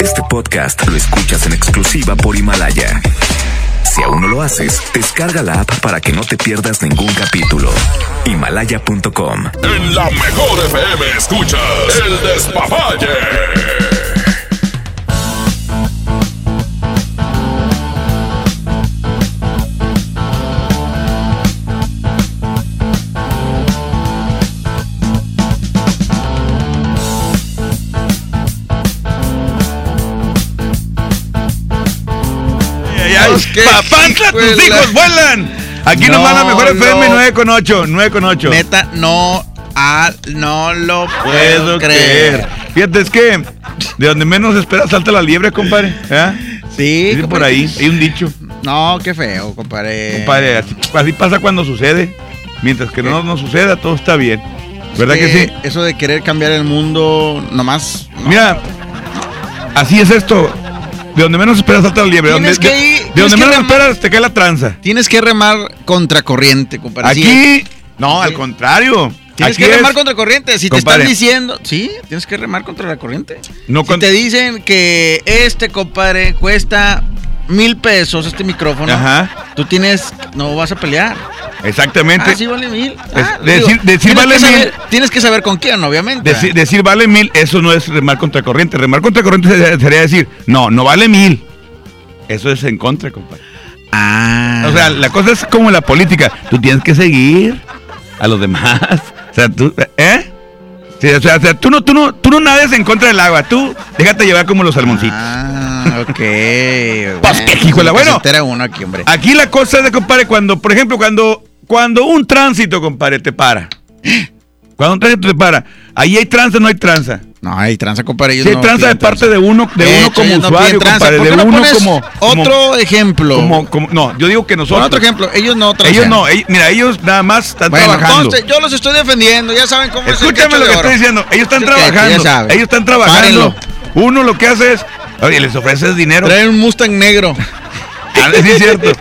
Este podcast lo escuchas en exclusiva por Himalaya. Si aún no lo haces, descarga la app para que no te pierdas ningún capítulo. Himalaya.com. En la mejor FM escuchas el despapalle. Ay, ¡Papantla, tus hijos vuelan! Aquí nos No van la mejor FM lo- 9 con 8, 9 con 8. Neta, no, ah, no lo Puedo puedo creer. creer. Fíjate, es que de donde menos esperas salta la liebre, compadre. ¿eh? Sí, Dice por ahí, hay un dicho. No, qué feo, compadre. Compadre, así, así pasa cuando sucede. Mientras que no nos suceda, todo está bien. ¿Verdad que sí? Eso de querer cambiar el mundo, nomás. no. Mira, así es esto. De donde menos esperas salta la liebre. Donde, que de, ir- de tienes donde que menos remar- esperas te cae la tranza. Tienes que remar contracorriente, compadre. Sí, Aquí, no, Sí. al contrario. Tienes Aquí que remar es- contra corriente. Si Compadre. te están diciendo, sí, tienes que remar contra la corriente. No si con- te dicen que este compadre cuesta mil pesos, este micrófono, Ajá. tú tienes, no vas a pelear. Exactamente. Ah, sí vale mil. Es- Ah, decir- decir tienes vale saber- mil. Tienes que saber con quién, obviamente. Deci- decir vale mil, eso no es remar contra corriente. Remar contra corriente sería, decir, no, no vale mil. Eso es en contra, compadre. Ah. O sea, la cosa es como la política. Tú tienes que seguir a los demás. O sea, tú, ¿eh? Sí, o sea, o sea, tú no, tú no, tú no nades en contra del agua. Tú déjate llevar como los salmoncitos. Ah, ok. Pues, qué hijo de la- bueno. Uno aquí, hombre. Aquí la cosa es de, compadre, cuando, por ejemplo, cuando, cuando un tránsito, compadre, te para. Cuando un tránsito te para, ahí hay tranza o no hay tranza. No, hay tranza, compadre. ellos Si hay no tranza de parte de uno, de De uno hecho, como no usuario, piden tranza. compadre, ¿Por de no uno como, como- Otro ejemplo. como, como- no, yo digo que nosotros. otro ejemplo. Ellos no transan. Ellos no, ellos- mira, ellos nada más están Bueno, trabajando. yo los estoy defendiendo. Ya saben cómo es el Escúchame lo de que oro. estoy diciendo. Ellos están trabajando. Ellos están trabajando. Párenlo. Uno lo que hace es, oye, les ofreces dinero. Traen un Mustang negro. Ah, sí, es cierto.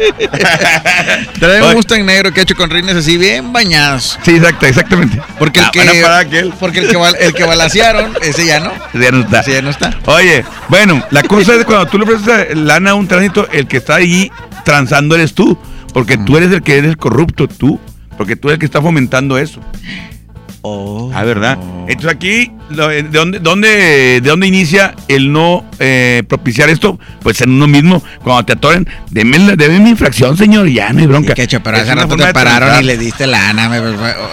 Traen un. Mustang negro que ha hecho con rines así bien bañados. Sí, exacto, exactamente. Porque el Ah, que, porque el que, el que balacearon, ese ya no. Ya no está. Ese ya no está. Oye, bueno, la cosa es cuando tú le ofreces lana a un tránsito, el que está ahí transando eres tú. Porque tú eres el que eres corrupto, tú. Porque tú eres el que está fomentando eso. Oh. Ah, ¿verdad? Entonces aquí, lo- ¿de dónde, dónde, de dónde inicia el no eh, propiciar esto? Pues en uno mismo, cuando te atoren, deme, deme mi infracción, señor, ya no hay bronca. Sí, quecho, pero hace rato te pararon y le diste lana. me-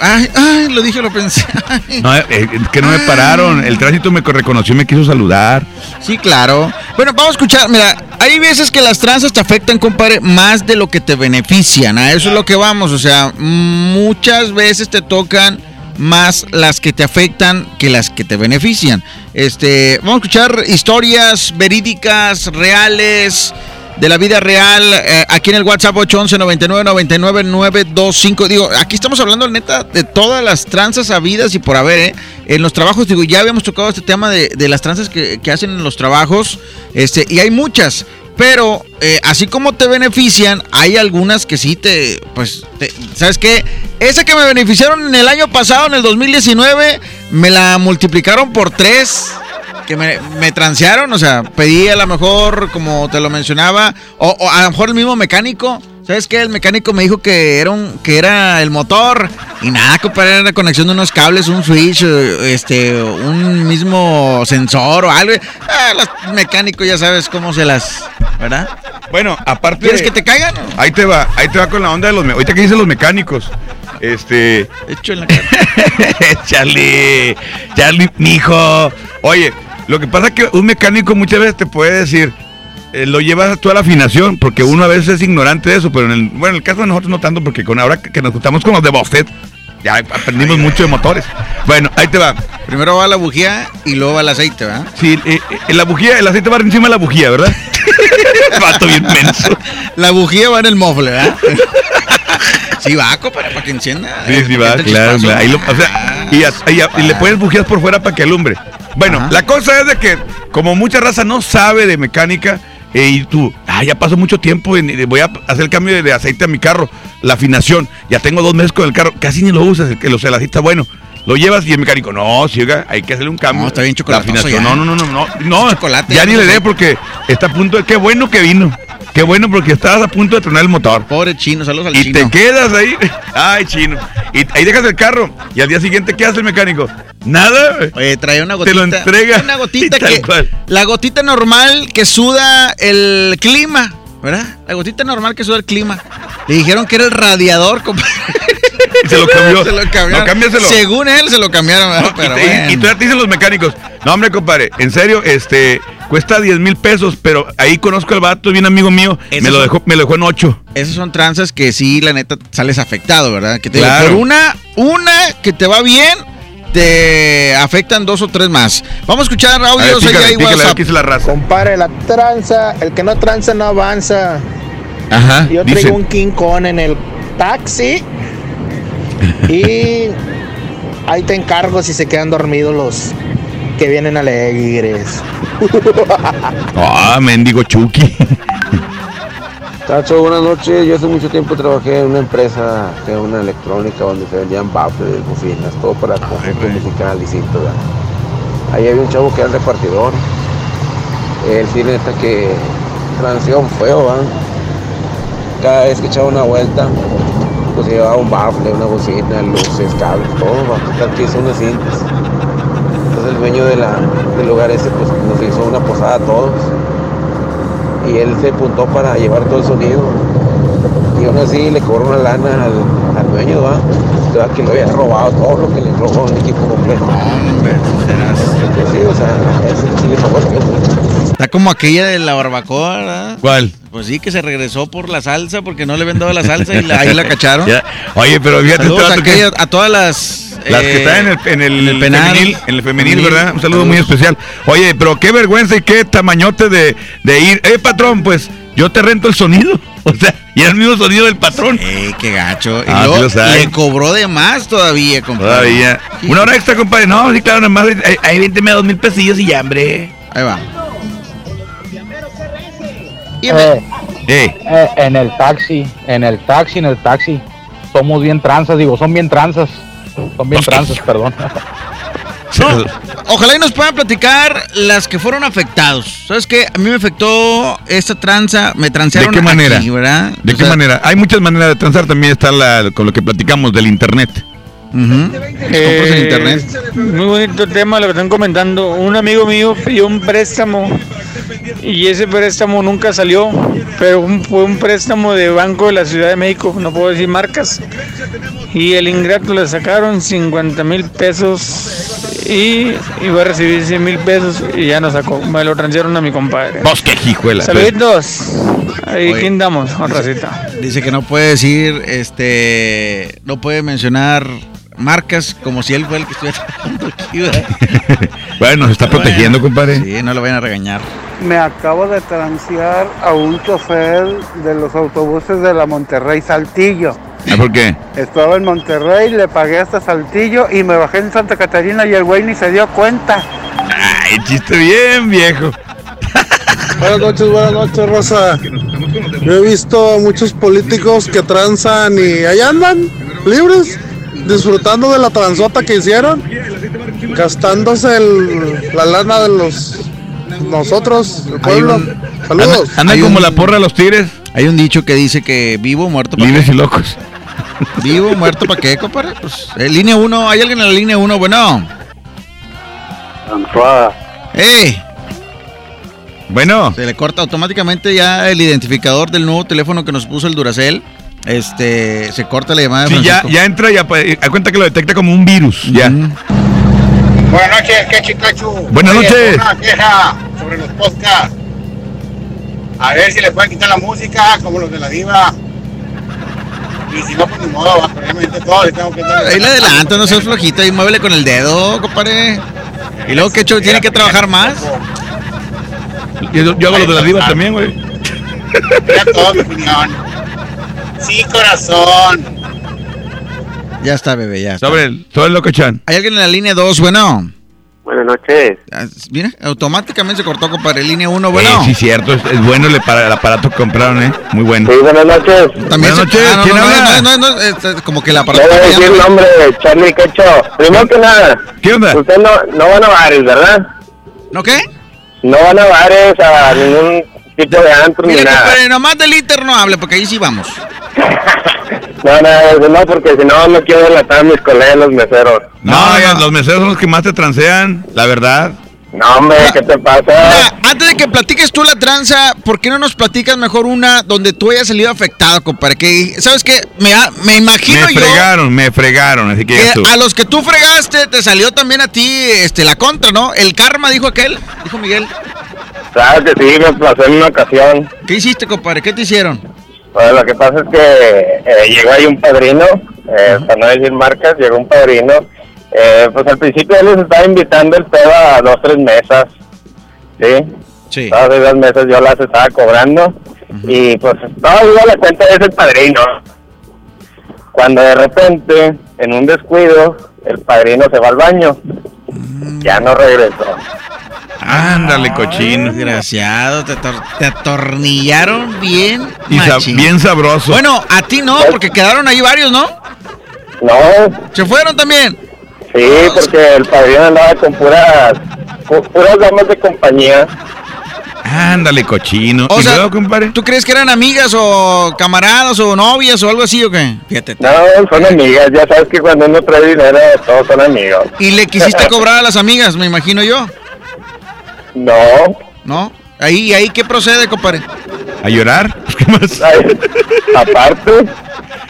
Ay, ay, lo dije, lo pensé. No, eh, es que no me pararon, el tránsito me reconoció y me quiso saludar. Sí, claro. Bueno, vamos a escuchar. Mira, hay veces que las tranzas te afectan, compadre, más de lo que te benefician. A eso es lo que vamos. O sea, muchas veces te tocan más las que te afectan que las que te benefician. Este, vamos a escuchar historias verídicas, reales. De la vida real, eh, aquí en el WhatsApp 811 99 99 925. Digo, aquí estamos hablando, neta, de todas las tranzas habidas y por haber, ¿eh? En los trabajos, digo, ya habíamos tocado este tema de, de las tranzas que, que hacen en los trabajos, este, y hay muchas. Pero, eh, así como te benefician, hay algunas que sí te, pues, te- ¿sabes qué? Esa que me beneficiaron en el año pasado, en el 2019, me la multiplicaron por tres que me, me transearon, o sea, pedí a lo mejor, como te lo mencionaba, o, o a lo mejor el mismo mecánico. ¿Sabes qué? El mecánico me dijo que era un, que era el motor. Y nada, compadre, era la conexión de unos cables, un switch, eh, este, un mismo sensor o algo. Ah, los mecánicos ya sabes cómo se las. ¿Verdad? Bueno, aparte. ¿Quieres que te caigan? Ahí te va, ahí te va con la onda de los. Ahorita que dicen los mecánicos. Este. Hecho en la cara. Charlie, Charlie, mijo. Oye, lo que pasa es que un mecánico muchas veces te puede decir, eh, lo llevas tú a la afinación, porque uno a veces es ignorante de eso, pero en el, bueno, en el caso de nosotros no tanto, porque con ahora que, nos juntamos con los de Bostet, ya aprendimos mucho de motores. Bueno, ahí te va. Primero va la bujía y luego va el aceite, ¿verdad? Sí, eh, eh, la bujía, el aceite va encima de la bujía, ¿verdad? Vato bien menso. La bujía va en el mofle, ¿verdad? sí va, compadre, para que encienda. Sí, sí, va, Para claro. Ahí lo- o sea, y, as- y a- y le pones bujías por fuera para que alumbre. Bueno, Ajá. la cosa es de que, como mucha raza no sabe de mecánica, eh, y tú, ah, ya pasó mucho tiempo, voy a hacer el cambio de, de aceite a mi carro, la afinación, ya tengo dos meses con el carro, casi ni lo usas, el, el aceite está bueno. Lo llevas y el mecánico, no, sí, oiga, hay que hacerle un cambio. No, está bien ya. No, no, no, no, no, no. chocolate, ya ya ni le dé porque está a punto de, qué bueno que vino. Qué bueno porque estabas a punto de tronar el motor. Pobre chino, saludos al Y chino. te quedas ahí. Ay, chino. Y ahí dejas el carro. Y al día siguiente, ¿qué hace el mecánico? Nada. Oye, trae una Te gotita. lo entrega. Una gotita Y que. cual. La gotita normal que suda el clima, ¿verdad? La gotita normal que suda el clima. Le dijeron que era el radiador, compadre. Y se lo cambió. se lo cambiaron. No, cámbiaselo. Según él se lo cambiaron, ¿verdad? No, y, Pero te- y- bueno. y todavía te dicen los mecánicos, no hombre compadre, en serio, este, cuesta 10 mil pesos, pero ahí conozco al vato, es bien amigo mío, Esos me lo dejó, me lo dejó en 8. Esas son tranzas que sí, la neta, sales afectado, ¿verdad? Que te digo, Claro. por una, una que te va bien, te afectan dos o tres más. Vamos a escuchar A ver, audios pícale, ahí, pícale, a WhatsApp. dice la raza. Compare la tranza, el que no tranza no avanza. Ajá, Yo dice. traigo un King Kong en el taxi y ahí te encargo si se quedan dormidos los que vienen alegres. Ah, mendigo Chucky. Tacho, buenas noches. Yo hace mucho tiempo trabajé en una empresa, que era una electrónica, donde se vendían baffles, bocinas, todo para conjunto musical y. Ahí había un chavo que era el repartidor. Él sí, neta, que transición feo, ¿va? Cada vez que echaba una vuelta, pues llevaba un baffle, una bocina, luces, cables, todo, va. Que hizo unas cintas. Dueño del lugar ese, pues nos hizo una posada a todos y él se apuntó para llevar todo el sonido. Y aún así le cobró una lana al dueño, ¿va? Va que le había robado todo lo que le robó el equipo completo. Pues sí, o sea, ese sí le pagó el tiempo. Está como aquella de la barbacoa, ¿verdad? ¿Cuál? Pues sí, que se regresó por la salsa porque no le habían dado la salsa y la- ahí la cacharon. Ya. Oye, pero fíjate, a, que- aquellas- a todas las... las que eh, están en el, en el, en el penal. femenil, en el femenil, Femenil. ¿verdad? Un saludo muy especial. Oye, pero qué vergüenza y qué tamañote de, de ir. Eh, patrón, pues yo te rento el sonido. O sea, y era el mismo sonido del patrón. Eh, qué gacho. Y Ah, luego sí lo sabe. le cobró de más todavía, compadre. Todavía. Una hora extra, compadre. No, sí, claro, nomás. Ahí, ahí vénteme a dos mil pesillos y ya, hombre. Ahí va. Eh, Eh, eh, en el taxi, en el taxi, en el taxi. Somos bien tranzas, digo, son bien tranzas. Son bien tranzas, perdón. No, ojalá y nos puedan platicar las que fueron afectados. ¿Sabes qué? A mí me afectó esta tranza, me ¿de transearon qué manera? aquí, ¿verdad? ¿De O qué sea, manera? Hay muchas maneras de transar. También está la, con lo que platicamos del internet. en internet. Muy bonito tema, lo que están comentando. Un amigo mío pidió un préstamo y ese préstamo nunca salió, pero un- fue un préstamo de Banco de la Ciudad de México, no puedo decir marcas. Y el ingrato le sacaron 50 mil pesos y iba a recibir 100 mil pesos y ya no sacó. Me lo transfirieron a mi compadre. Vos, qué hijuela. Saluditos. Ahí, Oye. ¿quién damos? Dice que no puede decir, este, no puede mencionar marcas como si él fue el que estuviera trabajando aquí. Bueno, se está protegiendo, compadre. Sí, no lo vayan a regañar. Me acabo de transear a un chofer de los autobuses de la Monterrey Saltillo. ¿Por qué? Estaba en Monterrey, le pagué hasta Saltillo y me bajé en Santa Catarina y el güey ni se dio cuenta. Ay, chiste bien, viejo. Buenas noches, buenas noches, Rosa. Yo he visto a muchos políticos que transan y ahí andan, libres, disfrutando de la transota que hicieron, gastándose el- la lana de los nosotros, el pueblo. Saludos. Andan Hay como un- la porra de los tigres, Hay un dicho que dice que vivo, muerto, ¿para libres y locos. Vivo, muerto, ¿para qué, compadre? Pues, en línea 1, ¿hay alguien en la línea 1? Bueno. ¡Ey! Bueno, Se le corta automáticamente ya el identificador del nuevo teléfono que nos puso el Duracell. Este, se corta la llamada de sí, ya, ya entra, ya pa- a cuenta que lo detecta como un virus. Ya. Buenas noches, qué chicachu. Buenas Oye, noches. Una queja sobre los podcasts. A ver si le pueden quitar la música como los de la diva. Y si no, pues ni modo, va, obviamente todo le tengo que dar. Ahí le adelanto, no seas flojito y muévele con el dedo, compadre. Y luego que hecho tiene que trabajar más. Yo, yo hago lo de la diva también, güey. Ya todo mi opinión. Sí, corazón. Ya está, bebé, ya está. Sobre el, sobre el loco chan. ¿Hay alguien en la línea 2? Bueno. Buenas noches. Ah, Mira, automáticamente se cortó, compadre. Línea 1, bueno. Eh, sí, cierto, es, es bueno el, para- el aparato que compraron, ¿eh? Muy bueno. Sí, buenas noches. También Buenas se- noches, ah, no, ¿quién no, no, habla? no, no, no, este, como que el aparato. voy a decir el nombre, Charlie Quecho. Primero que nada, ¿Qué onda? usted no, no van a bares, ¿verdad? ¿No qué? No van a bares a ningún tipo de antro ni Mira, nada. compadre, nomás del Inter no hable, porque ahí sí vamos. No, no, no, porque si no, no quiero delatar a mis colegas los meseros. No, ya, los meseros son los que más te transean, la verdad. No, hombre, ¿qué te pasa? Mira, antes de que platiques tú la tranza, ¿por qué no nos platicas mejor una donde tú hayas salido afectado, compadre? Que, ¿sabes qué? Me, ha- me imagino Me yo fregaron, me fregaron, así que a los que tú fregaste te salió también a ti este, la contra, ¿no? El karma, dijo aquel, dijo Miguel. Claro que sí, me pasó en una ocasión. ¿Qué hiciste, compadre? ¿Qué te hicieron? Bueno, lo que pasa es que eh, llegó ahí un padrino, eh, para no decir marcas, llegó un padrino. Eh, pues al principio él les estaba invitando el pedo a dos, tres mesas. ¿Sí? Sí. Todas esas mesas yo las estaba cobrando. Y pues todavía la cuenta es el padrino. Cuando de repente, en un descuido, el padrino se va al baño. Ya no regresó. Ándale, cochino. Desgraciado, te, ator- te atornillaron bien. Y bien sabroso. Bueno, a ti no, porque quedaron ahí varios, ¿no? No, ¿Se fueron también? sí, porque el padrino andaba con puras, pu- puras damas de compañía. Ándale, cochino. O ¿Y sea, luego, compadre? ¿Tú crees que eran amigas o camaradas o novias o algo así o qué? Fíjate. No, son amigas. Ya sabes que cuando uno trae dinero, todos son amigos. Y le quisiste cobrar a las amigas, me imagino yo. No. ¿No? Ahí, ahí, ¿qué procede, compadre? ¿A llorar? ¿Qué más? Ay, aparte,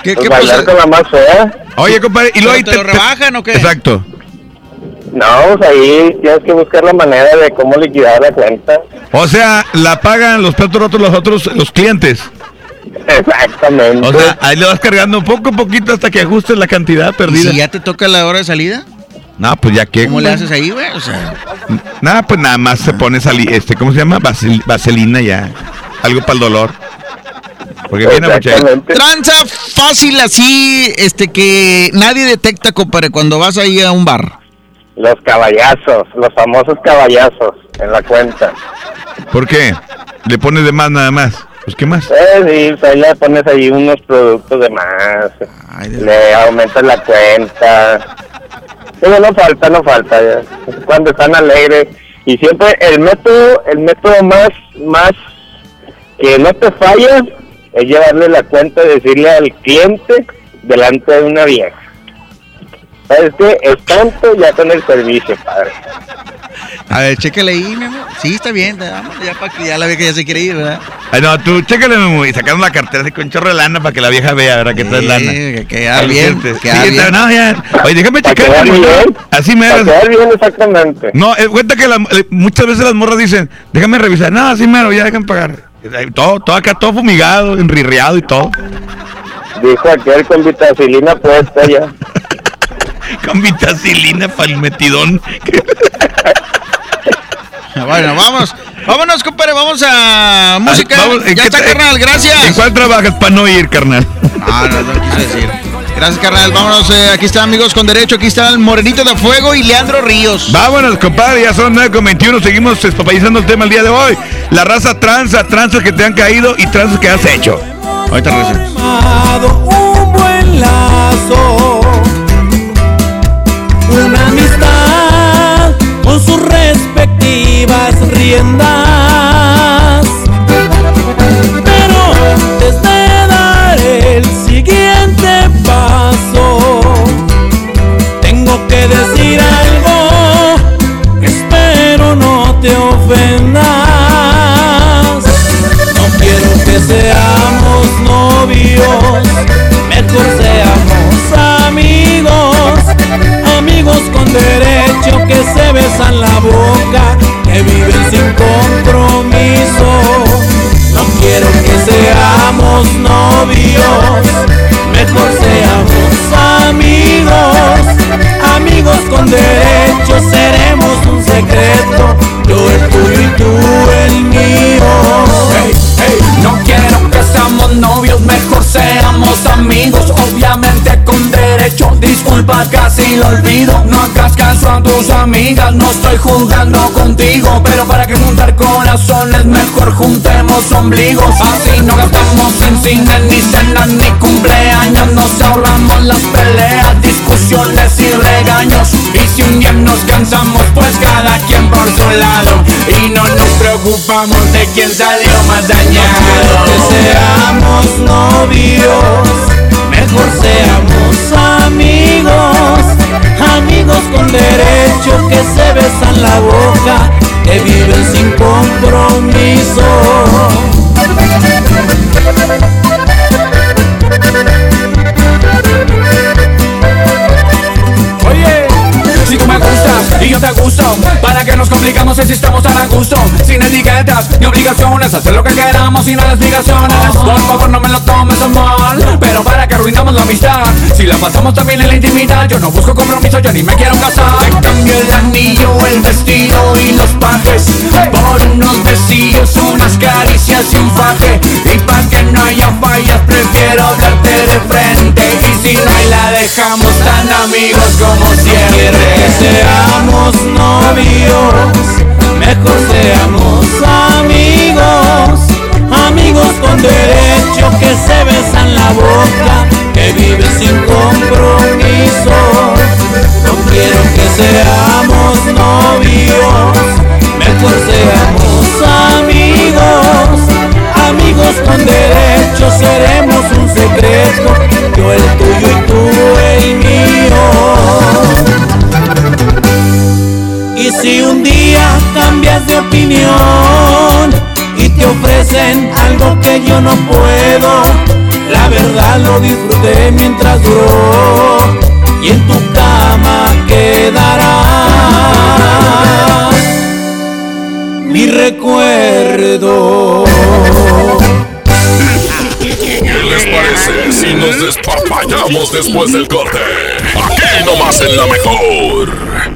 ¿Qué, pues qué bailar procede? con la más fea. Oye, compadre, y luego ahí ¿Pero te lo rebajan o qué? Exacto. No, pues ahí tienes que buscar la manera de cómo liquidar la cuenta. O sea, la pagan los platos rotos los otros, los clientes. Exactamente. O sea, ahí le vas cargando poco a poquito hasta que ajustes la cantidad ¿Y perdida. si ya te toca la hora de salida? No, pues ya que. ¿Cómo le haces ahí, güey? O sea, Nada, pues nada más se pone sali este, ¿cómo se llama? Vasel- vaselina ya. Algo para el dolor. Porque viene tranza fácil así, este, que nadie detecta, compadre, cuando vas ahí a un bar. Los caballazos, los famosos caballazos en la cuenta. ¿Por qué? Le pones de más nada más. Pues qué más. Eh, sí, pues ahí le pones ahí unos productos de más. Ay, Dios. le aumentas la cuenta. Pero no falta, no falta. ya. Cuando están alegres. Y siempre el método, el método más, más que no te falla es llevarle la cuenta y decirle al cliente delante de una vieja. ¿Sabes qué? Es tanto ya con el servicio, padre. A ver, chécale ahí, mi amor. Sí, está bien, vámonos ya para que ya la vieja ya se quiere ir, ¿verdad? Ay, no, tú chécale, Memo, y sacando la cartera así con chorro de lana para que la vieja vea, ¿verdad? Que traes Sí, lana. que queda bien, cliente. queda Sí, bien. No, ya. Oye, déjame checar. Así me Para quedar bien exactamente. No, eh, cuenta que la- eh, muchas veces las morras dicen, déjame revisar. No, así mero, ya dejan pagar. Eh, Todo, todo acá, todo fumigado, enrirreado y todo. Dijo aquel con vitacilina puesta ya. Con vitacilina para el metidón. Bueno, vamos. Vámonos, compadre, vamos a música. Ah, vamos, ¿en ya qué está, te- carnal, gracias. ¿En cuál trabajas para no ir, carnal? No, no, no quise decir. Gracias, carnal. Vámonos, eh, aquí están amigos con derecho. Aquí está el Morenito de Fuego y Leandro Ríos. Vámonos, compadre, ya son 9 con 21. Seguimos espapalizando el tema el día de hoy. La raza tranza, tranzas que te han caído y tranzas que has hecho. Ahorita regresamos. un buen lazo, una amistad con sus respectivas riendas. Pero antes de dar el siguiente paso, tengo que decir algo espero no te ofendas. No quiero que seamos novios, mejor seamos amigos, amigos con derecho que se besan la boca, que viven sin compromiso. No quiero que seamos novios, mejor seamos amigos. Amigos con derechos seremos un secreto, yo el tuyo y tú el mío. amigos, obviamente con derecho. Disculpa, casi lo olvido. No hagas caso a tus amigas, no estoy jugando contigo. Pero para que juntar corazones, mejor juntemos ombligos. Así no gastamos en cine, ni cenas, ni cumpleaños. Nos ahorramos las peleas, discusiones y regaños. Y si un día nos cansamos, pues cada quien por su lado. Y no nos preocupamos de quién salió más dañado. Que seamos novios mejor seamos amigos, amigos con derecho que se besan la boca, que viven sin compromiso. Te ¿Para que nos complicamos si estamos tan a? Sin etiquetas ni obligaciones Hacer lo que queramos sin explicaciones Por favor no me lo tomes mal. Pero para que arruinamos la amistad Si la pasamos también en la intimidad Yo no busco compromiso, yo ni me quiero casar. Te cambio el anillo, el vestido y los pajes. Por unos besillos, unas caricias y un faje. Y para que no haya fallas prefiero hablarte de frente. Y si no hay la dejamos tan amigos como siempre novios, mejor seamos amigos, amigos con derecho que se besan la boca, que viven sin compromiso. No quiero que seamos novios, mejor seamos amigos, amigos con derecho seremos un secreto, yo el tuyo y tú el mío. Si un día cambias de opinión y te ofrecen algo que yo no puedo, la verdad lo disfruté mientras duró y en tu cama quedará mi recuerdo. ¿Qué les parece si nos despapallamos después del corte? Aquí nomás en la mejor.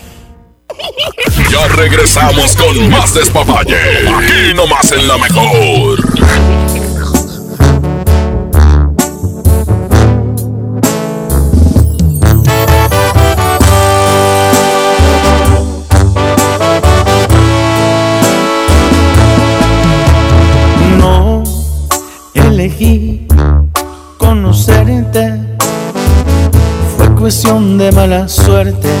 Ya regresamos con más despapalle. Aquí nomás en la mejor. No elegí conocerte, fue cuestión de mala suerte,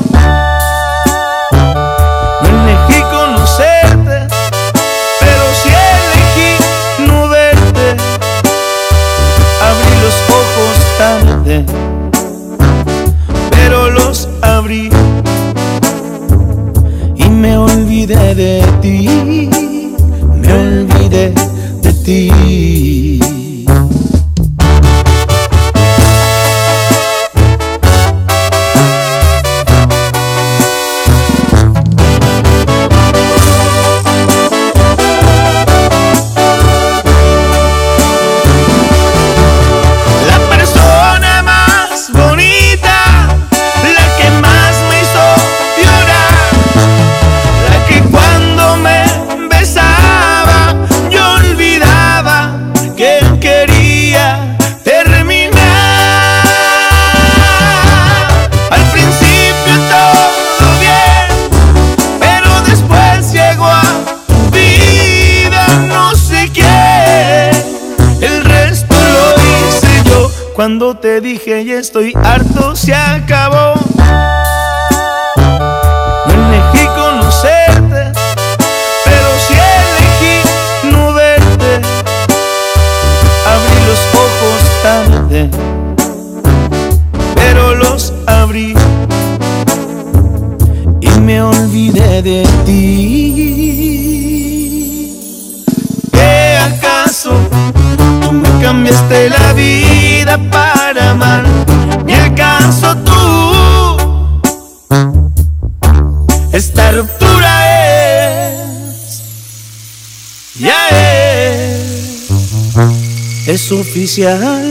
oficial.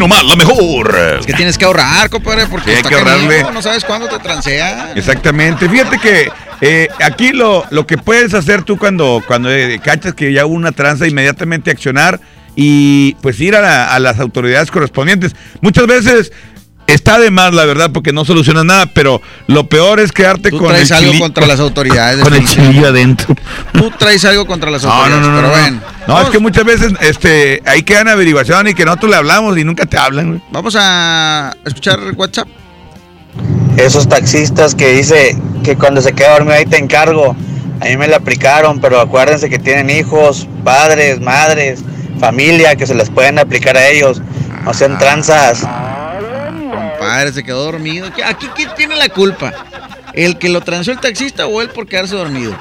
nomás, la mejor. Es que tienes que ahorrar, compadre, porque Sí, hay que ahorrarle. no sabes cuándo te transean. Exactamente. Fíjate que eh, aquí lo, lo que puedes hacer tú cuando, cuando eh, cachas que ya hubo una tranza, inmediatamente accionar y pues ir a, la- a las autoridades correspondientes. Muchas veces está de más, la verdad, porque no soluciona nada, pero lo peor es quedarte Tú con el traes algo chili- contra las autoridades. con el chilillo adentro. Tú traes algo contra las no, autoridades, no, no, pero no. bueno. No, es que muchas veces este, ahí quedan averiguación y que nosotros le hablamos y nunca te hablan, güey. Vamos a escuchar WhatsApp. Esos taxistas que dice que cuando se queda dormido ahí te encargo. A mí me la aplicaron, pero acuérdense que tienen hijos, padres, madres, familia, que se les pueden aplicar a ellos. No sean tranzas. Compadre, se quedó dormido. ¿Qué- ¿Aquí quién tiene la culpa? ¿El que lo transó el taxista o él por quedarse dormido?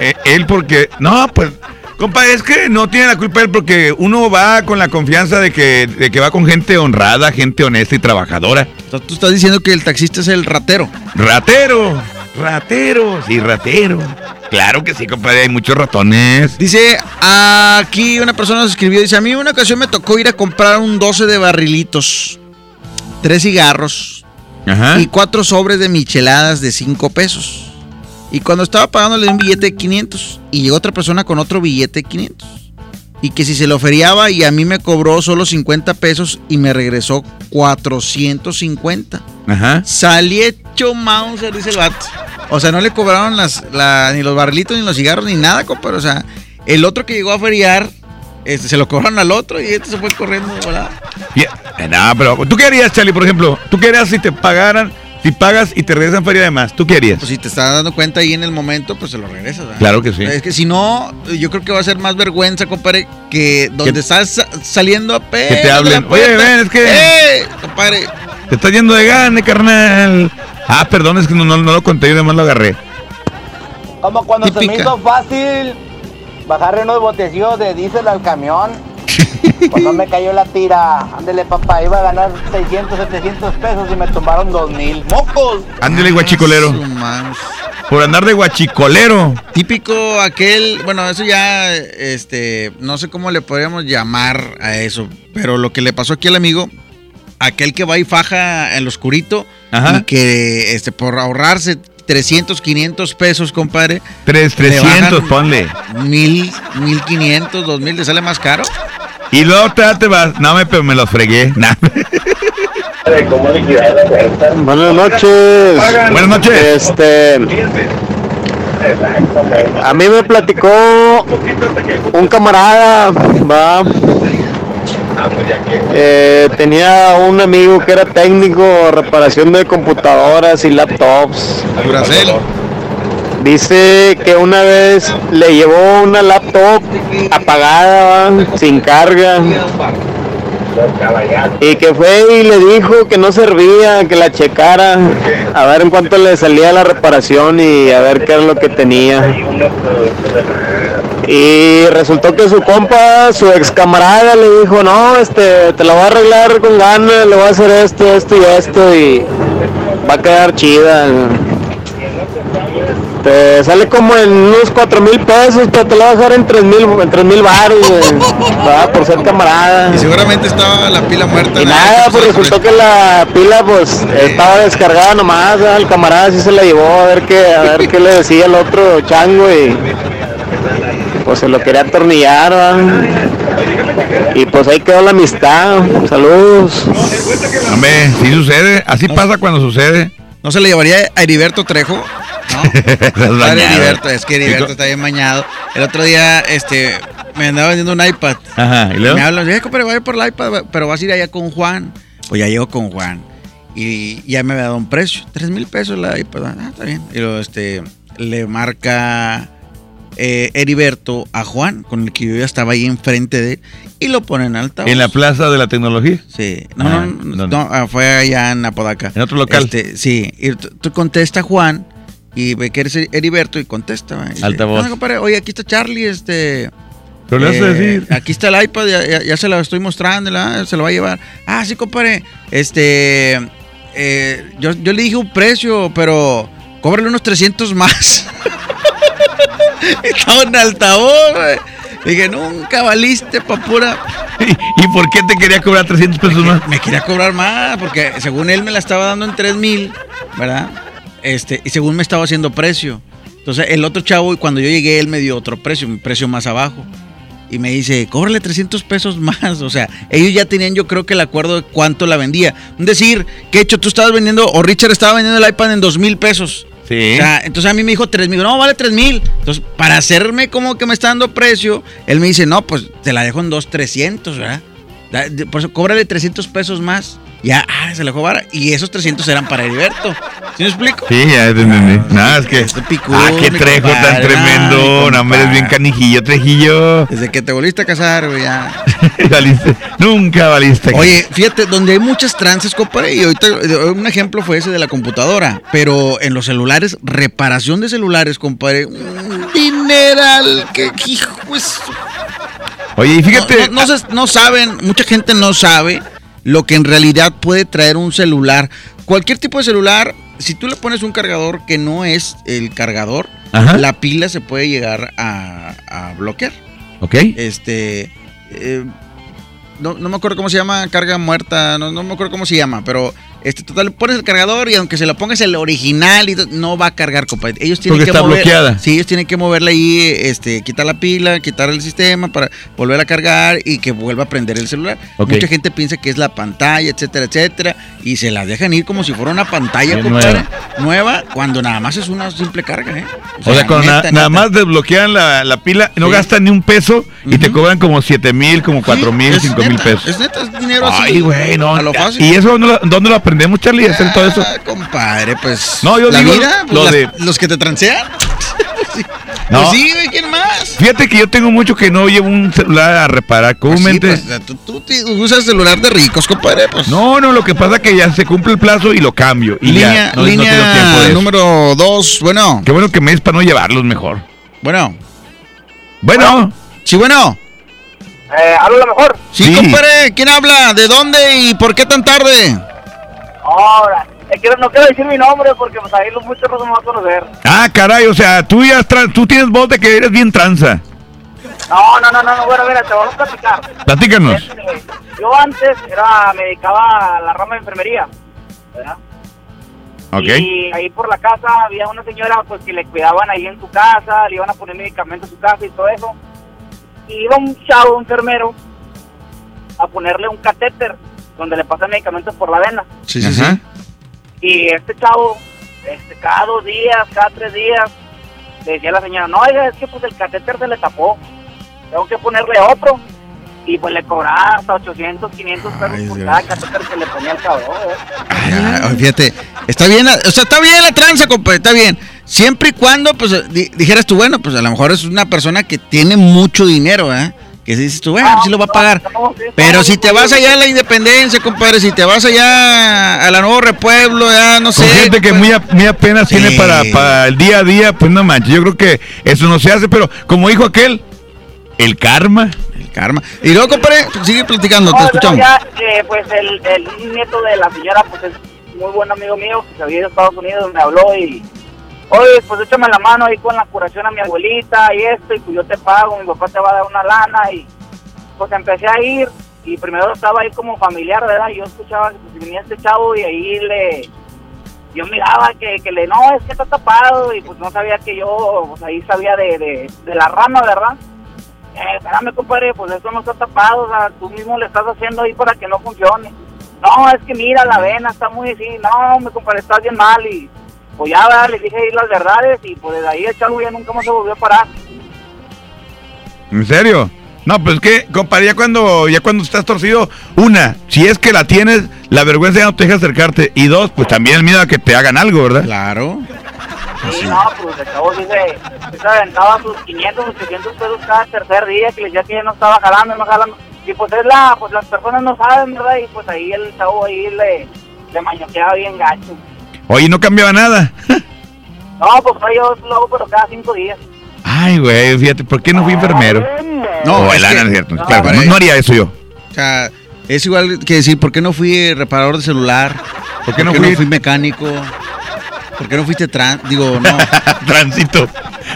Eh, él porque, no, pues, compa, es que no tiene la culpa él porque uno va con la confianza de que, de que va con gente honrada, gente honesta y trabajadora. Tú estás diciendo que el taxista es el ratero. Ratero, ratero, sí, ratero. Claro que sí, compadre, hay muchos ratones. Dice, aquí una persona nos escribió, dice, a mí una ocasión me tocó ir a comprar un 12 de barrilitos, tres cigarros Ajá. y cuatro sobres de micheladas de 5 pesos. Y cuando estaba pagando le di un billete de 500 y llegó otra persona con otro billete de 500. Y que si se lo feriaba y a mí me cobró solo 50 pesos y me regresó 450. Ajá. Salí hecho Mauser, dice el vato. O sea, no le cobraron las, la- ni los barrilitos, ni los cigarros, ni nada, compadre. O sea, el otro que llegó a feriar, este, se lo cobraron al otro y este se fue corriendo de volada. Eh, no, pero tú qué harías, Charlie, por ejemplo, tú qué harías si te pagaran, si pagas y te regresan feria de más, tú qué harías. Pues si te estás dando cuenta ahí en el momento, pues se lo regresas. ¿verdad? Claro que sí. Es que si no, yo creo que va a ser más vergüenza, compadre, que donde Que- estás sa- saliendo a pe- Que te hablen. Oye, ven, es que- ¡Eh! Compadre, Te estás yendo de gane, carnal. Ah, perdón, es que no, no, no lo conté, yo además lo agarré. Como cuando se me Típica. hizo fácil bajarle unos botecillos de diésel al camión. Pues no me cayó la tira. Ándele, papá, iba a ganar 600, 700 pesos y me tomaron 2000. ¡Mocos! Ándele, guachicolero. Por andar de guachicolero. Típico aquel, bueno, eso ya, este, no sé cómo le podríamos llamar a eso, pero lo que le pasó aquí al amigo, aquel que va y faja en lo oscurito Ajá. y que, este, por ahorrarse 300, 500 pesos, compadre. Tres, le 300, bajan ponle. Mil, mil quinientos, dos mil, ¿le sale más caro? Y luego te, te vas. No, me, pero me los fregué. Nah. Buenas noches. Buenas noches. Este. A mí me platicó un camarada, va. Eh, tenía un amigo que era técnico reparación de computadoras y laptops. Dice que una vez le llevó una laptop apagada, sin carga. Y que fue y le dijo que no servía, que la checara, a ver en cuánto le salía la reparación y a ver qué era lo que tenía. Y resultó que su compa, su ex camarada le dijo, no, este, te la voy a arreglar con ganas, le voy a hacer esto, esto y esto y va a quedar chida. Te sale como en unos cuatro mil pesos, pero te la voy a dejar en tres mil, en tres mil baros, por ser camarada. Y seguramente estaba la pila muerta. Y nada, pues resultó que la pila pues estaba descargada nomás, ¿verdad? el camarada sí se la llevó a ver qué, a ver qué le decía el otro chango y pues se lo quería atornillar, ¿verdad? Y pues ahí quedó la amistad. Saludos. Hombre, sí sucede. Así pasa cuando sucede. ¿No se le llevaría a Heriberto Trejo? Estás Padre. Heriberto, es que Heriberto está bien mañado. El otro día, este, me andaba vendiendo un iPad. Ajá, ¿y luego? me hablan, "Eh, compadre, voy por el iPad, pero vas a ir allá con Juan. Pues ya llego con Juan. Y ya me había dado un precio, tres mil pesos la iPad. Ah, está bien. Y luego, este, le marca eh, Heriberto a Juan, con el que yo ya estaba ahí enfrente de él, y lo ponen en altavoz. ¿En la Plaza de la Tecnología? Sí. No, Ah, no, no, ¿dónde? no, ah, fue allá en Apodaca. ¿En otro local? Este, sí, y tú, contesta Juan y ve que eres Heriberto y contesta. Y dice, Altavoz. "Ah, compadre, oye, aquí está Charlie, este... Pero le vas a eh, decir. Aquí está el iPad, ya, ya- ya se lo estoy mostrando, ¿la? se lo va a llevar. Ah, sí, compadre. Este... eh, yo, yo le dije un precio, pero cóbrale unos 300 más. Estaba en altavoz, güey. Dije, nunca valiste, papura. ¿Y por qué te quería cobrar 300 pesos más? Me quería cobrar más, porque según él me la estaba dando en 3 mil, ¿verdad? Este, y según me estaba haciendo precio. Entonces, el otro chavo, y cuando yo llegué, él me dio otro precio, un precio más abajo. Y me dice, cóbrale 300 pesos más. O sea, ellos ya tenían, yo creo que el acuerdo de cuánto la vendía. Es decir, que hecho, tú estabas vendiendo, o Richard estaba vendiendo el iPad en 2 mil pesos. Sí. O sea, entonces a mí me dijo 3 mil. No, vale 3 mil. Entonces, para hacerme como que me está dando precio, él me dice, no, pues te la dejo en 2, 300, ¿verdad? Por eso, cóbrale 300 pesos más. Ya, ah, se la dejó vara. Y esos 300 eran para Heriberto. ¿Sí me explico? Sí, ya te entendí. Nada, es que. picudo, ah, qué trejo compadre, tan tremendo. No, hombre, eres bien canijillo, trejillo. Desde que te volviste a casar, güey, ya. valiste. Nunca valiste. Oye, fíjate, donde hay muchas trances, compadre, y ahorita eh, un ejemplo fue ese de la computadora, pero en los celulares, reparación de celulares, compadre, un dineral que hijo es- Oye, y fíjate. No, no- no se- no saben, mucha gente no sabe lo que en realidad puede traer un celular. Cualquier tipo de celular, si tú le pones un cargador que no es el cargador, Ajá. la pila se puede llegar a, a bloquear. Ok. Este. eh, no, no me acuerdo cómo se llama, carga muerta, no, no me acuerdo cómo se llama, pero este total pones el cargador y aunque se lo pongas el original y no va a cargar, compadre. Ellos tienen Porque que está mover, bloqueada. Sí, ellos tienen que moverle ahí, este, quitar la pila, quitar el sistema para volver a cargar y que vuelva a prender el celular. Mucha gente piensa que es la pantalla, etcétera, etcétera, y se la dejan ir como si fuera una pantalla, compadre, nueva. cuando nada más es una simple carga, ¿eh? O sea, cuando na- neta, nada más desbloquean la, la pila, no Sí. gastan ni un peso y te cobran como 7 mil, como 4 mil, es 5 mil pesos. Es neta, es dinero así. Ay, güey, no. A lo fácil. ¿Y eso dónde lo, dónde lo aprendemos, Charlie? ¿Hacer todo eso? Ah, compadre, pues. No, yo la digo vida, pues, lo las- de- los que te transean. No. Pues sí, güey, ¿quién más? Fíjate que yo tengo mucho que no llevo un celular a reparar comúnmente. Sí, pues, tú, tú usas celular de ricos, compadre, pues. No, no, lo que pasa es que ya se cumple el plazo y lo cambio. Y línea ya, no, no línea número dos, bueno. Qué bueno que me es para no llevarlos mejor. Bueno. Bueno. Sí, bueno. Eh, ¿Hablo lo mejor? Sí, Sí. compadre, ¿quién habla? ¿De dónde y por qué tan tarde? Ahora, no quiero decir mi nombre porque pues ahí los muchos no me van a conocer. Ah, caray, o sea, tú ya tú tienes voz de que eres bien tranza. No, no, no, no, no, bueno, mira, te voy a platicar. Platícanos. Este, yo antes era, me dedicaba a la rama de enfermería, ¿verdad? Ok. Y ahí por la casa había una señora pues que le cuidaban ahí en su casa, le iban a poner medicamentos a su casa y todo eso. Y iba un chavo, un enfermero, a ponerle un catéter donde le pasan medicamentos por la vena. Sí, sí, sí. Y este chavo, este, cada dos días, cada tres días, le decía a la señora, no, oiga, es que pues el catéter se le tapó, tengo que ponerle otro. Y pues le cobraba hasta 800, 500 pesos por cada catéter que le ponía el cabrón. ¿eh? Oye, fíjate, está bien, o sea, está bien la tranza, compadre, está bien. Siempre y cuando, pues, di- dijeras tú, bueno, pues a lo mejor es una persona que tiene mucho dinero, ¿eh? Que dices tú, bueno, sí lo va a pagar. Pero si te vas allá a la Independencia, compadre, si te vas allá a la Nuevo Repueblo, ya no sé. Con gente que pues, muy, a- muy apenas tiene para, para el día a día, pues no manches, yo creo que eso no se hace, pero como dijo aquel, el karma. El karma. Y luego, compadre, sigue platicando, te escuchamos. ya, eh, pues el, el nieto de la señora, pues es muy buen amigo mío, que se había ido a Estados Unidos, me habló y, oye, pues échame la mano ahí con la curación a mi abuelita y esto, y pues yo te pago, mi papá te va a dar una lana, y pues empecé a ir, y primero estaba ahí como familiar, ¿verdad? Y yo escuchaba que pues, venía este chavo y ahí le, yo miraba que, que le, no, es que está tapado, y pues no sabía que yo, pues ahí sabía de, de, de la rama, ¿verdad? Eh, espérame, compadre, pues eso no está tapado, o sea, tú mismo le estás haciendo ahí para que no funcione. No, es que mira, la vena está muy así, no, mi compadre, estás bien mal, y pues ya, ¿verdad? le dije las verdades, y pues desde ahí el chavo ya nunca más se volvió a parar. ¿En serio? No, pues es que, compadre, ya cuando, ya cuando estás torcido, una, si es que la tienes, la vergüenza ya no te deja acercarte. Y dos, pues también el miedo a que te hagan algo, ¿verdad? Claro. Sí, no, pues el chavo sí se, aventaba sus 500, 800 pesos cada tercer día, que decía que ya no estaba jalando, no jalando. Y pues es la, pues las personas no saben, ¿verdad? Y pues ahí el chavo ahí le, le mañoteaba bien gacho. Oye, no cambiaba nada. No, pues yo lo hago pero cada cinco días. Ay, güey, fíjate, ¿por qué no fui enfermero? No, o es el ana, que- es cierto. no, claro, no, no haría eso yo. O sea, es igual que decir, ¿por qué no fui reparador de celular? ¿Por qué no fui- mecánico? ¿Por qué no fuiste trans? Digo, no. Tránsito.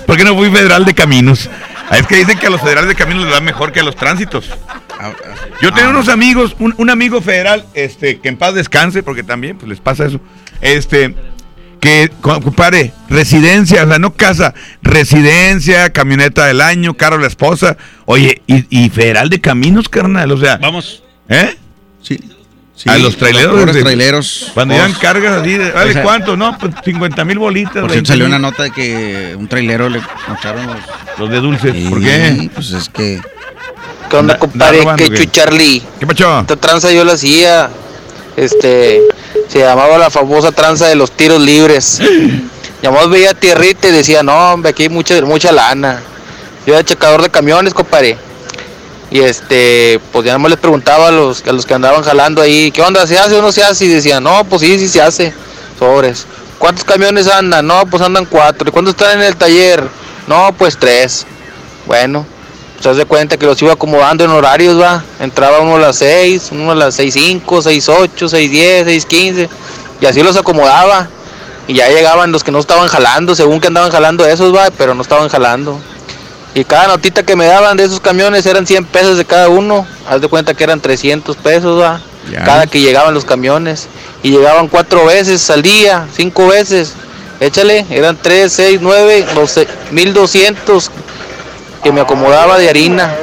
¿Por qué no fui federal de caminos? Ah, Es que dicen que a los federales de caminos les va mejor que a los tránsitos. Yo tengo unos amigos, un, un amigo federal, este, que en paz descanse, porque también pues, les pasa eso. Este, que, co- compadre, residencia, o sea, no casa, residencia, camioneta del año, carro de la esposa. Oye, y, y federal de caminos, carnal, o sea. Vamos. ¿Eh? Sí. a los traileros. pobres de- traileros. Cuando llevan cargas así, de, ¿vale cuánto? No, pues 50 mil bolitas. Por 20 cierto, salió una nota de que un trailero le mocharon los... Los de dulces. ¿Por Sí, qué? Pues es que... ¿Qué onda, compadre? ¿Qué chu Charlie? ¿Qué pacho? Esta tranza yo la hacía. Este. Se llamaba la famosa tranza de los tiros libres. Llamamos veía tierrita y decía, no, hombre, aquí hay mucha, mucha lana. Yo era checador de camiones, compadre. Y este, pues ya no les preguntaba a los, a los que andaban jalando ahí, ¿qué onda? ¿Se hace o no se hace? Y decían, no, pues sí, sí se hace. Sobres. ¿Cuántos camiones andan? No, pues andan cuatro. ¿Y cuántos están en el taller? No, pues tres. Bueno, se hace cuenta que los iba acomodando en horarios, va. Entraba uno a las 6, uno a las 6.05, 6.8, 6.10, 6.15. Y así los acomodaba. Y ya llegaban los que no estaban jalando, según que andaban jalando esos, va, pero no estaban jalando. Y cada notita que me daban de esos camiones eran 100 pesos de cada uno. Haz de cuenta que eran 300 pesos, va. Cada que llegaban los camiones. Y llegaban cuatro veces al día, cinco veces. Échale, eran 3, 6, 9, 12, 1200 que me acomodaba de harina.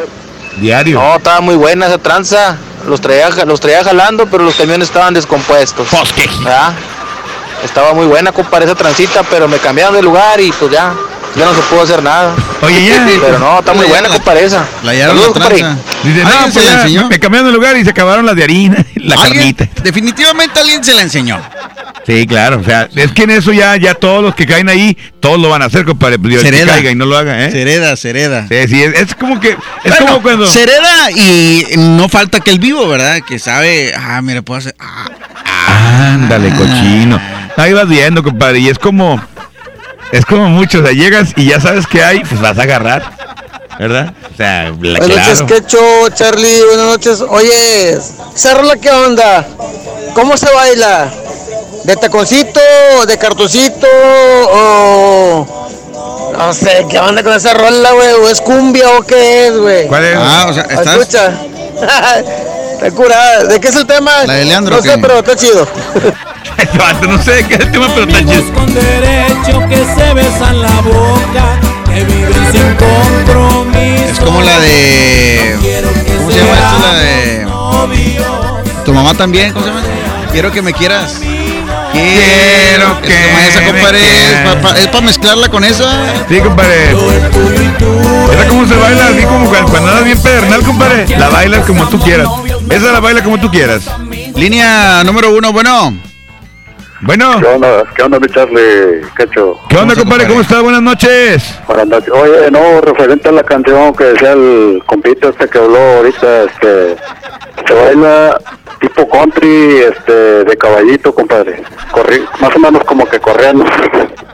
Diario. No, estaba muy buena esa tranza. Los traía, los traía jalando, pero los camiones estaban descompuestos. ¿Verdad? Estaba muy buena, compadre, esa transita, pero me cambiaron de lugar y pues ya, ya no se pudo hacer nada. Oye, ya. Pero no, está muy buena, compadre, esa. La hallaron Saludos, la compadre. tranza. Dice, no, ¿Alguien se pues la ya, enseñó? me cambiaron de lugar y se acabaron las de harina, la carnita. Definitivamente alguien se la enseñó. Sí, claro, o sea, es que en eso ya, ya todos los que caen ahí, todos lo van a hacer, compadre. Pues, Se que hereda. caiga y no lo haga, ¿eh? Se hereda, se hereda. Sí, sí, es, es como que, es Bueno, como cuando... se hereda y no falta que el vivo, ¿verdad? Que sabe, ah, mira, puedo hacer... ah, Ándale, cochino. Ahí vas viendo, compadre, y es como, es como mucho, o sea, llegas y ya sabes que hay, pues vas a agarrar, ¿verdad? O sea, la, Buenas noches. Quecho, Charlie, buenas noches. Oye, ¿esa rola qué onda? ¿Cómo se baila? ¿De taconcito, de cartoncito o...? No sé, ¿qué onda con esa rola, güey? ¿O es cumbia o qué es, güey? ¿Cuál es? Ah, o sea, estás- Escucha. Está curada. ¿De qué es el tema? La de Leandro, No sé, ¿qué? pero está chido. Este vato, no sé de qué es el tema, pero está chido. con derecho que se besan la boca, que viven sin compromiso. Es como la de... ¿Cómo se llama esto? La de... Tu mamá también, ¿cómo se llama? Quiero que me quieras. Quiero Es que como esa, me compadre. quieras. Es para mezclarla con esa. Sí, compadre. Esa como se baila, así como cuando, cuando andas bien pedernal, compadre. La bailas como tú quieras. Esa la baila como tú quieras. Línea número uno, bueno. Bueno. ¿Qué onda? ¿Qué onda, mi Charlie? Cacho. ¿Qué onda, compadre? ¿Cómo estás? Buenas noches. Buenas noches. Oye, no, referente a la canción que decía el compito este que habló ahorita, este, se baila tipo country, este, de caballito, compadre. Corri más o menos como que corriendo.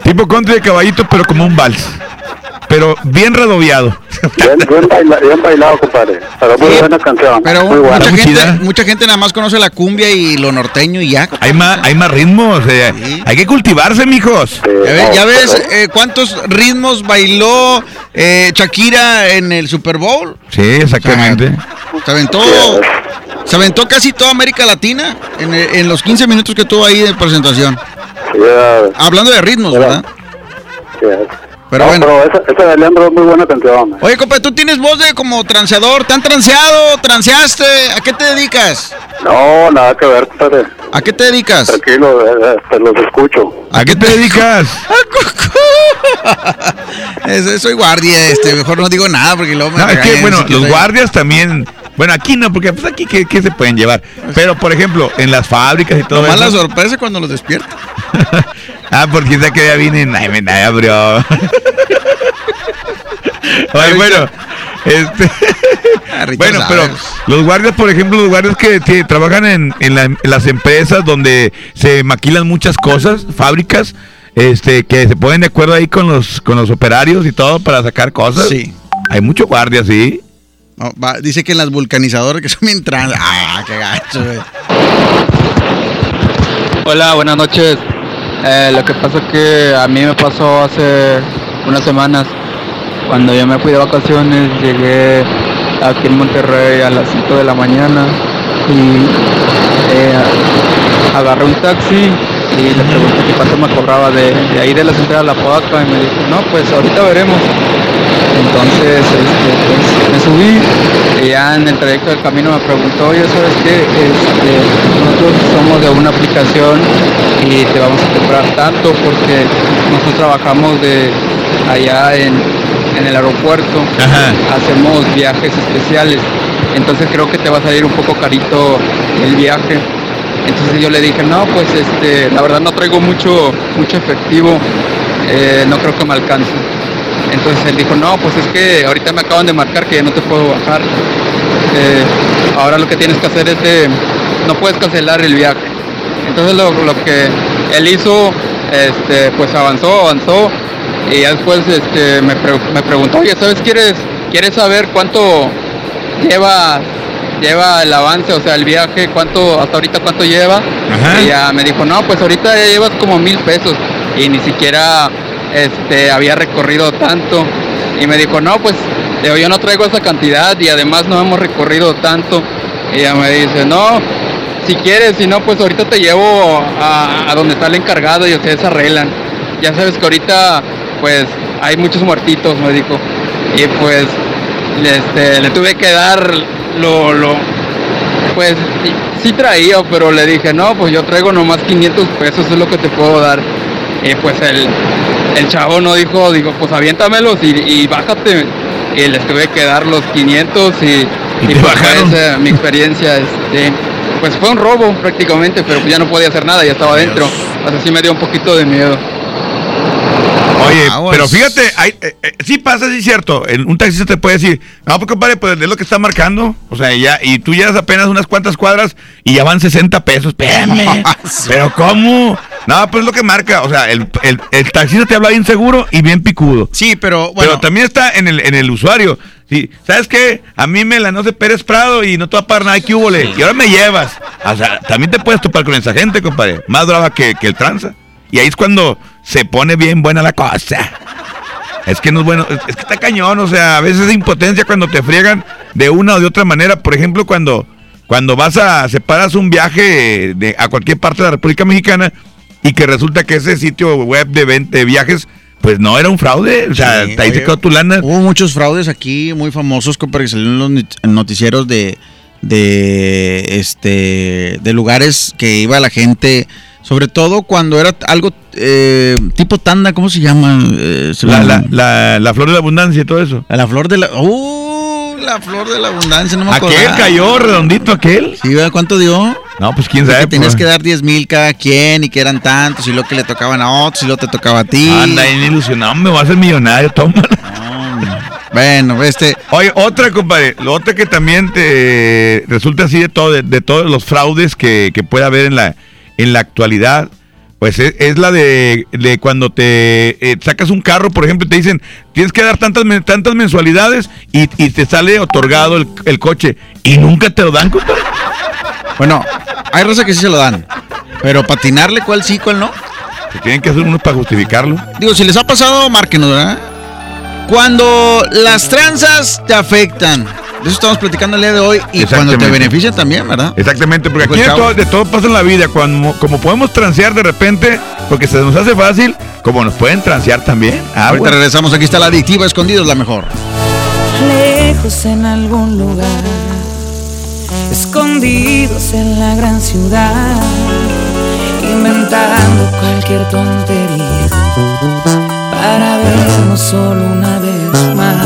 Tipo country de caballito, pero como un vals. Pero bien redoviado. Bien, bien, baila- bien bailado, compadre. Pero muy buena canción. Pero muy buena. mucha, Muy gente, mucha gente nada más conoce la cumbia y lo norteño y ya. Hay más, hay más ritmos. eh, Hay que cultivarse, mijos. Ya ves, ya ves, eh, cuántos ritmos bailó eh, Shakira en el Super Bowl. Sí, exactamente. Se aventó, se aventó casi toda América Latina en, en los 15 minutos que tuvo ahí de presentación. Hablando de ritmos, ¿verdad? Pero No, bueno. pero esa, esa de Leandro es muy buena canción. Oye, compa, tú tienes voz de como transeador. ¿Te han transeado? ¿Transeaste? ¿A qué te dedicas? No, nada que ver, compadre. ¿A qué te dedicas? Tranquilo, eh, eh, los escucho. ¿A qué te dedicas? Es- soy guardia, este, mejor no digo nada porque luego me No, es que, bueno, los soy- guardias también. Bueno, aquí no, porque pues aquí ¿qué, qué se pueden llevar. Pero, por ejemplo, en las fábricas y todo Nomás la sorpresa cuando los despierto. ah, porque ya que ya vienen. Ay, me da, bro. Oye, bueno, este. Bueno, pero los guardias, por ejemplo, los guardias que, que trabajan en, en la- en las empresas donde se maquilan muchas cosas, fábricas, este, que se ponen de acuerdo ahí con los, con los operarios y todo para sacar cosas. Sí. Hay mucho guardia, sí. No, va, dice que en las vulcanizadoras que son bien trans. Ah, qué gacho, güey. Hola, buenas noches. Eh, lo que pasa es que a mí me pasó hace unas semanas. Cuando yo me fui de vacaciones, llegué aquí en Monterrey a las 5 de la mañana y eh, agarré un taxi y le pregunté que cuánto me cobraba de, ahí de la central a la Podaca y me dijo, no, pues ahorita veremos. Entonces este, pues, me subí y ya en el trayecto del camino me preguntó, oye, ¿sabes qué? Este, nosotros somos de una aplicación y te vamos a cobrar tanto porque nosotros trabajamos de allá en, en el aeropuerto, hacemos viajes especiales, entonces creo que te va a salir un poco carito el viaje. Entonces yo le dije, no, pues este, la verdad no traigo mucho, mucho efectivo, eh, no creo que me alcance. Entonces él dijo, no, pues es que ahorita me acaban de marcar que ya no te puedo bajar. Eh, ahora lo que tienes que hacer es de, no puedes cancelar el viaje. Entonces lo, lo que él hizo, este, pues avanzó, avanzó y ya después este, me, pre- me preguntó, oye, ¿sabes? ¿Quieres, ¿Quieres saber cuánto lleva, lleva el avance, o sea, el viaje, cuánto, hasta ahorita cuánto lleva? Y ya me dijo, no, pues ahorita ya llevas como mil pesos y ni siquiera este, había recorrido tanto. Y me dijo, no, pues yo no traigo esa cantidad y además no hemos recorrido tanto. Y ella me dice, no, si quieres, si no, pues ahorita te llevo a, a donde está el encargado y ustedes arreglan. Ya sabes que ahorita, pues, hay muchos muertitos, me dijo. Y pues, le, este, le tuve que dar lo, lo, pues, sí, traía, pero le dije, no, pues yo traigo nomás 500 pesos, es lo que te puedo dar. Y pues el, el chavo no dijo, digo, pues aviéntamelos y, y bájate. Y les tuve que dar los 500 y, y pues esa mi experiencia. Este, pues fue un robo prácticamente, pero ya no podía hacer nada, ya estaba adentro. Así sí me dio un poquito de miedo. Oye, Ah, pero fíjate, hay, eh, eh, sí pasa, sí es cierto. El- un taxista te puede decir, no, pues compadre, pues es lo que está marcando. O sea, ya, y tú llegas apenas unas cuantas cuadras y ya van 60 pesos. Espérame. pero ¿cómo? No, pues es lo que marca. O sea, el, el, el taxista te habla bien seguro y bien picudo. Sí, pero bueno. Pero también está en el, en el usuario. Sí, ¿sabes qué? A mí me la no sé Pérez Prado y no te va a pagar nada, ¿qué húbole? Y ahora me llevas. O sea, también te puedes topar con esa gente, compadre. Más brava que, que el tranza. Y ahí es cuando se pone bien buena la cosa. Es que no es bueno, es, que está cañón, o sea, a veces es impotencia cuando te friegan de una o de otra manera. Por ejemplo, cuando, cuando vas a, separas un viaje de, a cualquier parte de la República Mexicana y que resulta que ese sitio web de, ven- de viajes, pues no era un fraude, o sea, Sí, ahí se oye, quedó tu lana. Hubo muchos fraudes aquí, muy famosos, que salieron los not- noticieros de, de, este, de lugares que iba la gente, sobre todo cuando era algo eh, tipo tanda, ¿cómo se llama? Eh, se La, la, la, la flor de la abundancia y todo eso. la flor de la... ¡Uh! La flor de la abundancia, no me acuerdo. Aquel cayó redondito, aquel. Sí. ¿cuánto dio? No, pues quién sabe. que tenías pues. que dar 10 mil cada quien y que eran tantos y lo que le tocaban a otros y lo te tocaba a ti. Anda ilusionado, me voy a hacer millonario, toma. Bueno, este. Oye, otra, compadre. Lo otra que también te resulta así de todo, de, de todos los fraudes que, que puede haber en la, en la actualidad. Pues es, es la de, de cuando te eh, sacas un carro, por ejemplo, y te dicen, tienes que dar tantas, tantas mensualidades y, y te sale otorgado el, el coche. Y nunca te lo dan, compadre. Bueno, hay raza que sí se lo dan. Pero patinarle, ¿cuál sí, cuál no? Se tienen que hacer unos para justificarlo. Digo, si les ha pasado, márquenos, ¿verdad? Cuando las tranzas te afectan. De eso estamos platicando el día de hoy. Y cuando te benefician también, ¿verdad? Exactamente, porque aquí de todo, de todo pasa en la vida. Cuando, como podemos transear de repente, porque se nos hace fácil, como nos pueden transear también. Ah, Ahorita bueno. regresamos. Aquí está la adictiva escondidos, la mejor. lejos en algún lugar, escondidos en la gran ciudad, inventando cualquier tontería para vernos solo una vez más.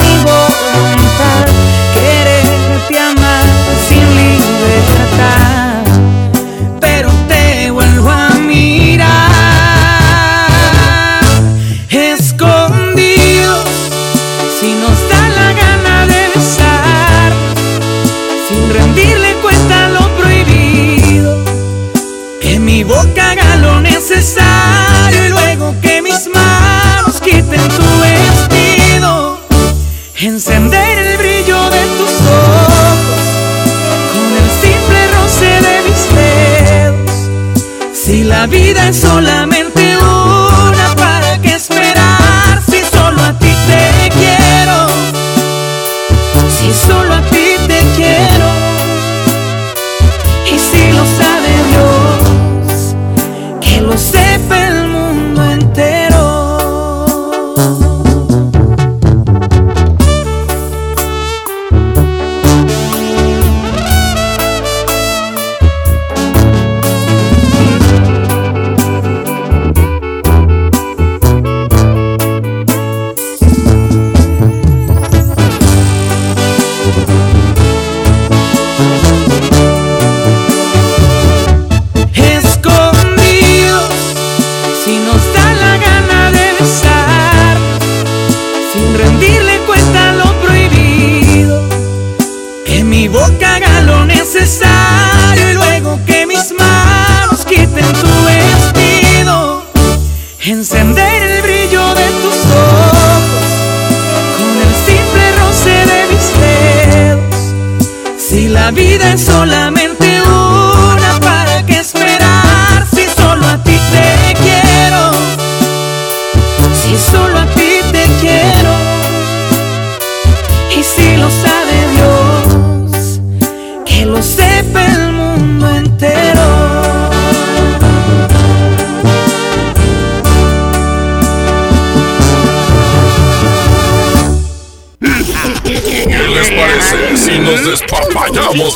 vida es solamente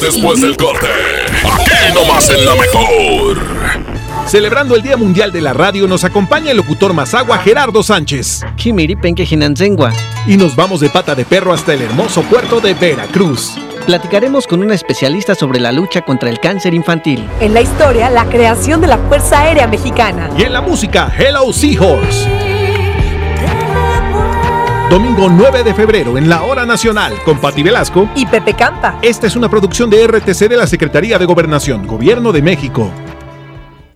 después del corte? Aquí nomás en la mejor. Celebrando el Día Mundial de la Radio nos acompaña el locutor Mazagua Gerardo Sánchez. Y nos vamos de pata de perro hasta el hermoso puerto de Veracruz. Platicaremos con una especialista sobre la lucha contra el cáncer infantil. En la historia, la creación de la Fuerza Aérea Mexicana. Y en la música, Hello Seahorse. Domingo 9 de febrero en la Hora Nacional con Pati Velasco y Pepe Campa. Esta es una producción de RTC de la Secretaría de Gobernación, Gobierno de México.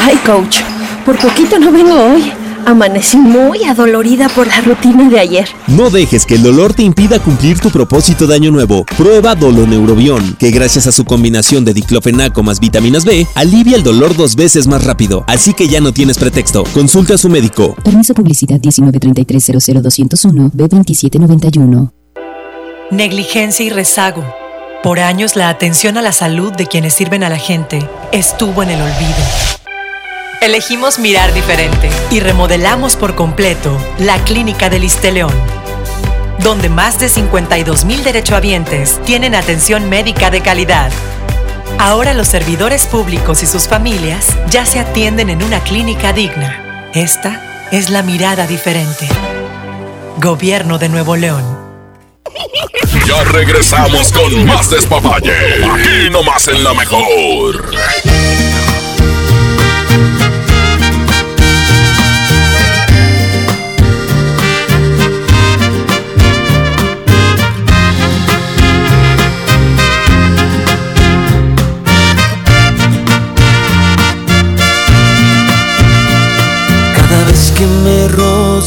Ay, coach, por poquito no vengo hoy. Amanecí muy adolorida por la rutina de ayer. No dejes que el dolor te impida cumplir tu propósito de año nuevo. Prueba Doloneurobión, que gracias a su combinación de diclofenaco más vitaminas B, alivia el dolor dos veces más rápido. Así que ya no tienes pretexto. Consulta a su médico. Permiso publicidad 193300201 B2791. Negligencia y rezago. Por años la atención a la salud de quienes sirven a la gente estuvo en el olvido. Elegimos mirar diferente y remodelamos por completo la Clínica del León, donde más de 52 mil derechohabientes tienen atención médica de calidad. Ahora los servidores públicos y sus familias ya se atienden en una clínica digna. Esta es la mirada diferente. Gobierno de Nuevo León. Ya regresamos con más despapalle. Aquí nomás en la mejor.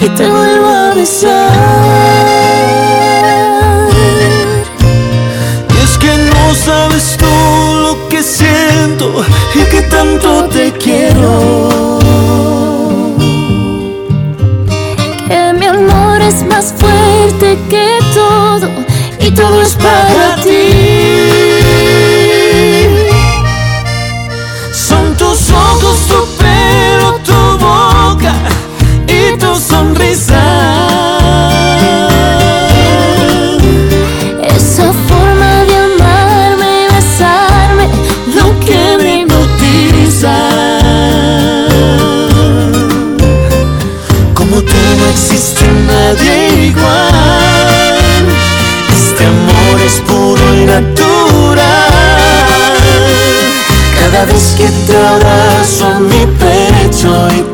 y te vuelvo a besar. Y es que no sabes tú lo que siento y que tanto te quiero. Que mi amor es más fuerte que todo y todo es para Esa forma de amarme y besarme no quiere hipnotizar. Como tú no existe nadie igual. Este amor es puro y natural. Cada vez que te abrazo mi pecho y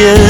pictures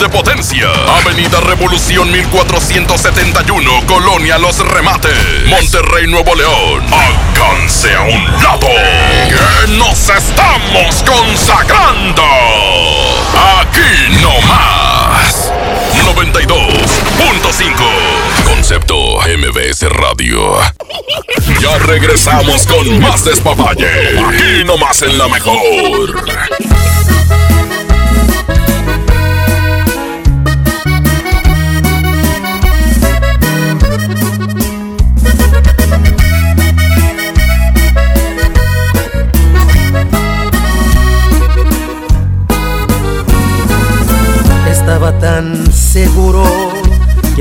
de potencia. Avenida Revolución 1471, Colonia Los Remates. Monterrey, Nuevo León. Alcance a un lado. Que nos estamos consagrando. Aquí no más. 92.5. Concepto MBS Radio. Ya regresamos con más despapalle. Aquí nomás en la mejor.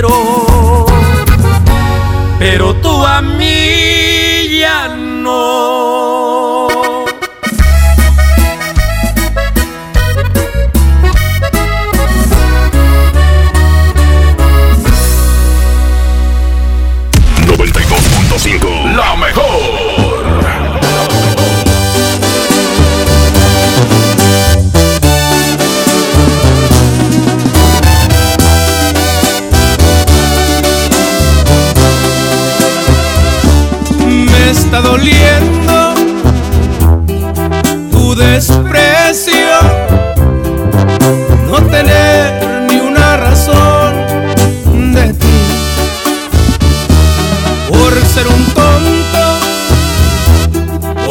quiero. Pero tú a mí ya no.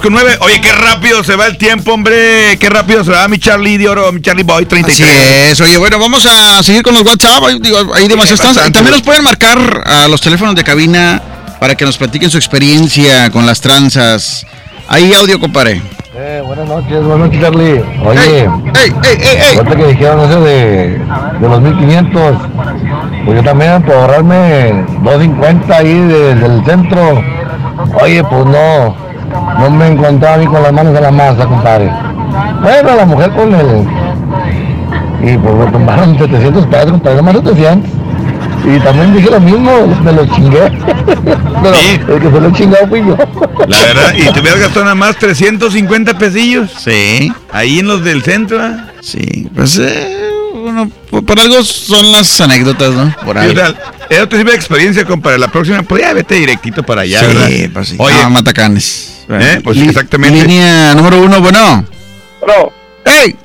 10 con 9. Oye, qué rápido se va el tiempo, hombre. Qué rápido se va mi Charlie de Oro, mi Charlie Boy 33. Así es, oye, bueno, vamos a seguir con los WhatsApp, hay, digo, hay demasiadas trans- También nos pueden marcar a los teléfonos de cabina para que nos platiquen su experiencia con las tranzas. Hay audio, compadre. Eh, buenas noches, buenas noches, Charlie. Oye, ey, ey, ey, ahorita que dijeron eso de, de los 1500, pues yo también, por ahorrarme 250 ahí de- del centro, oye, pues no, no me encontraba a mí con las manos en la masa, compadre. Bueno, la mujer con el. Y pues me tumbaron 700 pesos, compadre, nomás 700. Y también dije lo mismo, me lo chingué. Pero el que se lo chingado fui yo. La verdad, y te hubieras gastado nada más 350 pesillos. Sí. Ahí en los del centro, ¿ah? Sí, pues eh, bueno, por, por algo son las anécdotas, ¿no? Por Sí, ahí. o sea, es otro tipo de experiencia, compadre. La próxima, pues ya vete directito para allá, Sí, ¿verdad? pues sí. Oye, Ah, matacanes. ¿Eh? pues exactamente. Línea número uno, bueno. Bro, ¡Ey!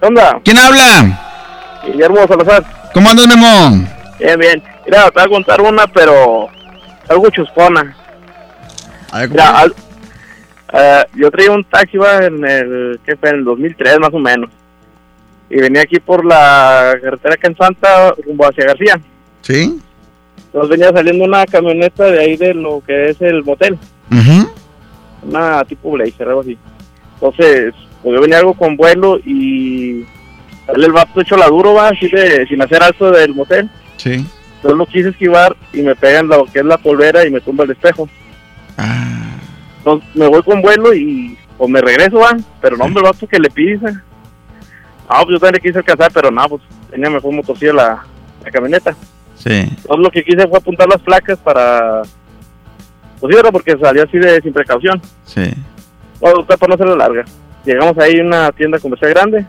¿qué onda? ¿Quién habla? Guillermo Salazar. ¿Cómo andas, Memo? Bien, bien. Mira, te voy a contar una, pero algo chuscona. Mira, al- eh, yo traía un taxi va, en el, ¿qué fue? En el 2003 más o menos. Y venía aquí por la carretera acá en Santa, rumbo hacia García. ¿Sí? Entonces venía saliendo una camioneta de ahí de lo que es el motel. Una tipo Blazer, algo así. Entonces, pues yo venía algo con vuelo y el vato hecho la duro, va, así de, sin hacer alto del motel. Sí. Entonces lo quise esquivar y me pegan lo que es la polvera y me tumba el espejo. Entonces me voy con vuelo y pues me regreso, va. Pero no, hombre, el vato que le pisa. Ah, pues yo también le quise alcanzar, pero no, pues tenía mejor motorcilla la, la camioneta. Sí. Entonces lo que quise fue apuntar las placas para... Pues sí, ¿verdad? porque salió así de sin precaución. Sí. Bueno, para no hacerla larga. Llegamos ahí a una tienda comercial grande.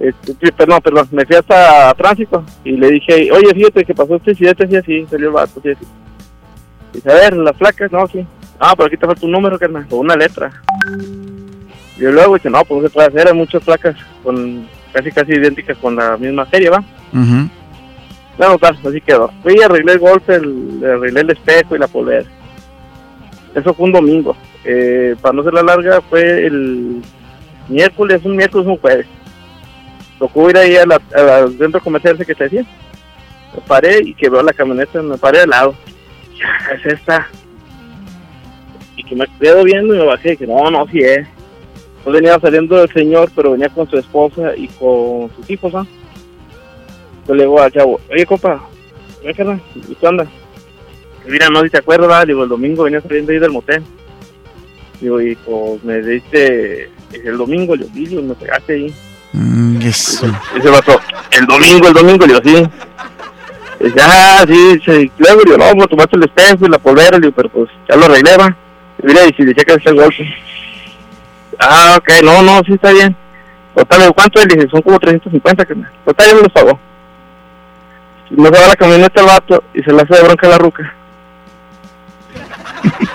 Este, perdón, perdón, me fui hasta tránsito y le dije, oye, fíjate que pasó este accidente así, así, salió el vato, así, así. Dice, a ver, las placas, no, sí. Ah, pero aquí te falta un número, carnal, o una letra. Y yo luego dice, no, pues no se puede hacer, hay muchas placas con casi, casi idénticas con la misma serie, ¿va? Ujú. No, tal, así quedó. Fui, arreglé el golpe, el, arreglé el espejo y la polera. Eso fue un domingo. Eh, para no ser la larga, fue el miércoles, un miércoles, un jueves. Tocó ir ahí a la, a la- al centro comercial que te decía. Me paré y que veo la camioneta, me paré al lado. Ya, es esta. Y que me quedo viendo y me bajé. Y que no, no, sí es. No venía saliendo el señor, pero venía con su esposa y con sus hijos, ¿ah? Yo le digo al chavo, oye, compa, ¿qué? ¿Y qué onda? Mira, no sé si te acuerdas, ¿verdad? digo, el domingo venía saliendo ahí del motel. Digo, y pues me diste el domingo, le digo, y me pegaste ahí. Mm, eso. Ese vato, el domingo, el domingo, le digo, sí. Dice, ah, sí, sí. Luego, le digo, no, pues tomaste el espejo y la polvera, le digo, pero pues ya lo arreglé, va. Y mira, y si le checas el golpe. Ah, ok, no, no, sí está bien. Total, ¿cuánto? Le dije, son como 350, que Total, ya me los pagó. Me se va la camioneta el vato y se le hace de bronca a la ruca.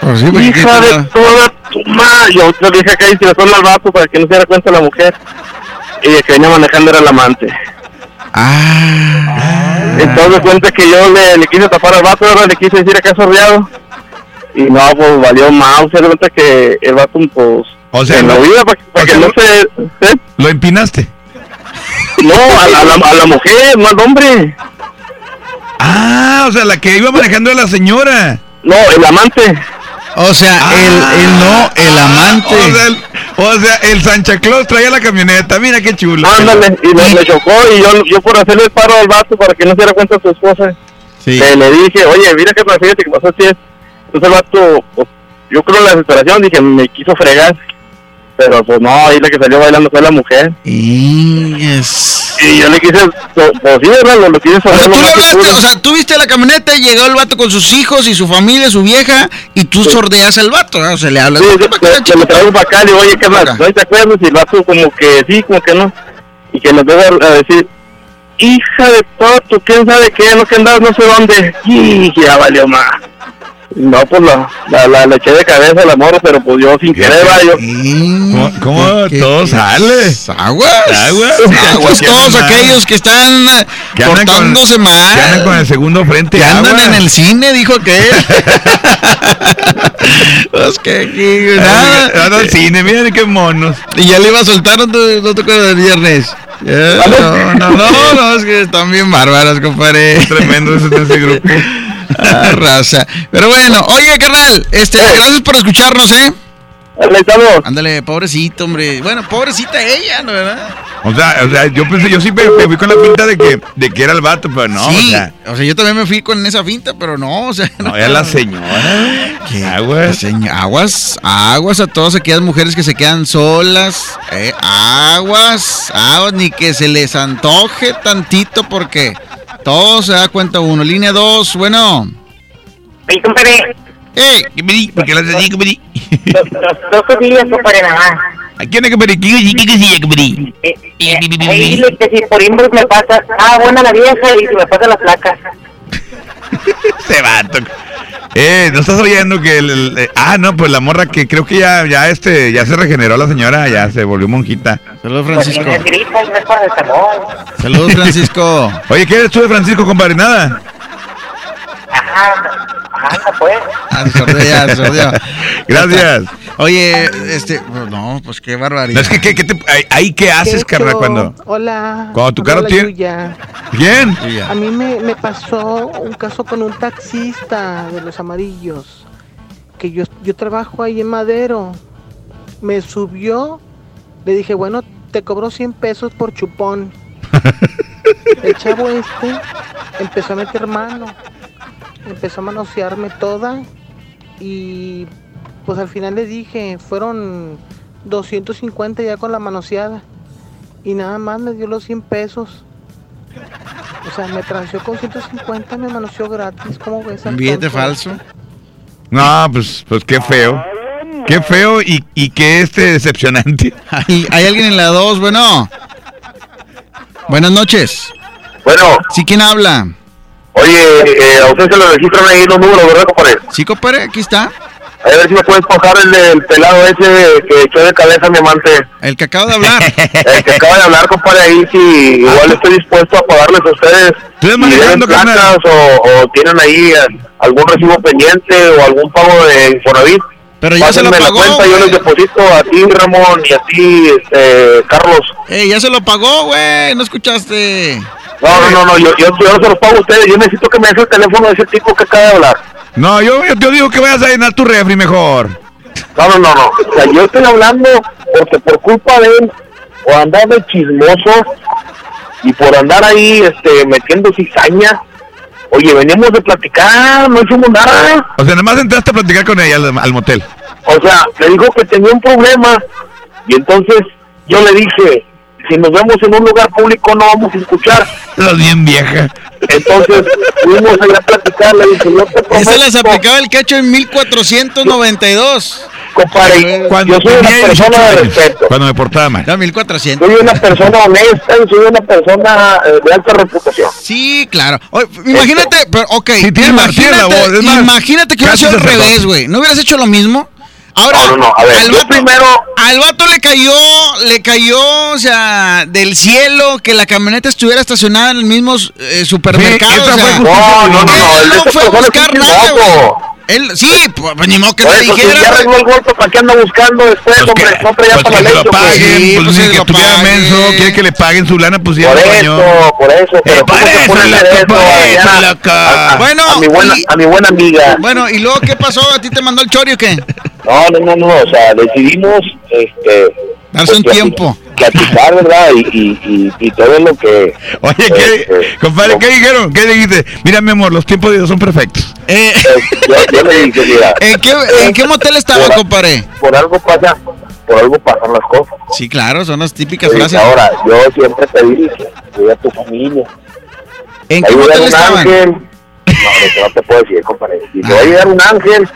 Pues sí, Hija de toda tu madre. Yo le dije acá y se le al vato para que no se diera cuenta la mujer. Y el que venía manejando era el amante. Ah. Entonces cuenta que yo le, le quise tapar al vato, ahora le quise decir acá sordeado. Y no, pues valió mal. Se da cuenta que el vato, pues. O sea, en la vida, para, para que no se. ¿eh? Lo empinaste. No, a la, a la- a la mujer, no al hombre. Ah, o sea, la que iba manejando a la señora. No, el amante. O sea, el, el no, el amante. O sea, el, o sea, el Santa Claus traía la camioneta. Mira qué chulo. Ándale, y me chocó y yo, yo por hacerle el paro al vato para que no se diera cuenta su esposa, Sí. le, le dije, oye, mira que me fíjate que pasó así es. Entonces el vato, pues, yo creo en la desesperación, dije, me quiso fregar. Pero pues no, ahí la que salió bailando fue la mujer. Y. Y yo le quise, pues pues sí, ¿verdad? Lo, lo quise O sea, saber tú lo le hablaste, o sea, tú viste la camioneta y llegó el vato con sus hijos y su familia, su vieja, y tú sordeas al vato, ¿no? O sea, le hablas. Sí, sí, que, que me traigo para acá, le digo, oye, ¿qué más? ¿No te acuerdas? Y el vato como que sí, como que no. Y que nos debe a decir, hija de todo, quién sabe qué, no que andas no sé dónde. Y ya valió más. No, pues la, la, la, le eché de cabeza a la morra, pero pues yo sin querer, va, yo. ¿Cómo, cómo todo sale? Aguas. Aguas. Aguas todos aquellos que están eh, que andan con- portándose mal. Que andan con el segundo frente. Que andan en el cine, dijo que Pues que aquí, nada. Andan al cine, miren qué monos. Y ya le iba a soltar, no te, no te acuerdas del viernes. Ya, no, no, no, no, es que están bien bárbaras, compadre. Tremendo ese, ese grupo. Ah, raza. Pero bueno, oye, carnal, este, gracias por escucharnos, ¿eh? Ándale, pobrecito, hombre. Bueno, pobrecita ella, ¿no verdad? O sea, o sea, yo pensé, yo sí me, me fui con la pinta de que, de que era el vato, pero no, sí, o sea, yo también me fui con esa finta, pero no, o sea. no, era la señora. ¿Qué? Aguas. aguas, aguas a todas aquellas mujeres que se quedan solas. eh, aguas, aguas, ni que se les antoje tantito porque todo se da cuenta uno. Línea 2, bueno. Oye, compadre. ¡Ey! ¿Por qué lo haces así, compadre? Dos, cosillas, compadre, nada más. ¿A quién es compadre? ¿Qué qué- qué compadre? Eh, eh, ahí dile que si por inbox me pasa, ah, buena la vieja, y si me pasa las placas. Ese vato. Eh, ¿no estás oyendo que el, el- eh, ah, no, pues la morra que creo que ya, ya este, ya se regeneró la señora, ya se volvió monjita. Saludos, paracetamol. Saludos, Francisco. Oye, ¿qué eres tú de Francisco, compadre? Nada. Ajá, anda pues. Ah, se sordió ya, se sordió. Gracias. Oye, este, no, pues qué barbaridad. No, es que, ¿qué, qué te, ahí, qué haces, carnal, cuando? Hola. Cuando tu carro tiene- Yuya. ¿Quién? A mí me, me pasó un caso con un taxista de los amarillos. Que yo, yo trabajo ahí en Madero. Me subió. Le dije, bueno, te cobro 100 pesos por chupón. El chavo este empezó a meter mano. Empezó a manosearme toda. Y pues al final le dije, fueron 250 ya con la manoseada. Y nada más me dio los 100 pesos. O sea, me transeó con 150, me manoseó gratis. ¿Cómo ves? Un billete falso. No, pues, pues qué feo. Qué feo y, y qué este decepcionante. Hay, hay alguien en la 2, bueno. Buenas noches. Bueno. ¿Sí quién habla? Oye, eh, a usted se lo registran ahí los números, ¿verdad, compadre? Sí, compadre, aquí está. A ver si me puedes pasar el del pelado ese que echó de cabeza a mi amante. El que acaba de hablar. El que acaba de hablar, compadre, ahí si igual estoy dispuesto a pagarles a ustedes. Deben manejando, placas o, o tienen ahí eh, algún recibo pendiente o algún pago de Infonavit. Pero ya se lo Pásenme pagó, la cuenta, yo les deposito a ti, Ramón, y a ti, este, Carlos. Ey, ya se lo pagó, güey. ¿No escuchaste? No, no, no, no yo, yo, yo no se los pago a ustedes. Yo necesito que me des el teléfono de ese tipo que acaba de hablar. No, yo, yo te digo que vayas a llenar tu refri mejor. No, no, no, no. O sea, yo estoy hablando porque por culpa de él, por andar de chismoso y por andar ahí este, metiendo cizaña, oye, veníamos de platicar, no hicimos nada. O sea, nada más entraste a platicar con ella al, al motel. O sea, me dijo que tenía un problema y entonces yo le dije, si nos vemos en un lugar público no vamos a escuchar. Los bien vieja. Entonces fuimos allá a platicar, le dije, yo te prometo. Ese les aplicaba el cacho en 1492. Compadre, Cuando yo soy una tenía 18 persona de respeto. Cuando me portaba mal. No, 1400. Soy una persona honesta y soy una persona eh, de alta reputación. Sí, claro. Oye, imagínate, pero, ok, tiene la- imagínate, voz, más, imagínate que hubiera sido al revés, güey. ¿No hubieras hecho lo mismo? Ahora, No, no, no, a ver, al, vato, primero- al vato le cayó, le cayó, o sea, del cielo que la camioneta estuviera estacionada en el mismo eh, supermercado. Sí, o sea, No, no, no, no, él no fue a buscar nada. Él, sí, pues, pues, ni modo que Por te eso, si dijera. ya arregló el golpe, ¿para qué anda buscando después, hombre? no traía Pues para que la se lo leche, paguen, Sí, pues, pues que que estuviera menso, quiere que le paguen su lana, pues ya Por bañó. eso, por eso, pero Eh, ¿cómo por se de eso eso, a- a- a- Bueno, a mi buena, y- a mi buena amiga. Bueno, ¿y luego qué pasó? ¿A ti te mandó el chori o qué? No, no, no, no, o sea, decidimos, este... Darse un tiempo. Platicar, ¿verdad? Y, y, y, y todo lo que... Oye, ¿qué, este, compadre, ¿qué dijeron? ¿Qué dijiste? Mira, mi amor, los tiempos de Dios son perfectos. Eh, yo, yo le dije, mira... ¿En qué, ¿En qué motel estaba, por, compadre? Por algo pasa, por algo pasan las cosas. Sí, claro, son las típicas Sí, frases. ahora, yo siempre te dije, cuida a tu familia. ¿En qué un estaban? ángel. No, no, te puedo decir, compadre. Y te va a llegar un ángel.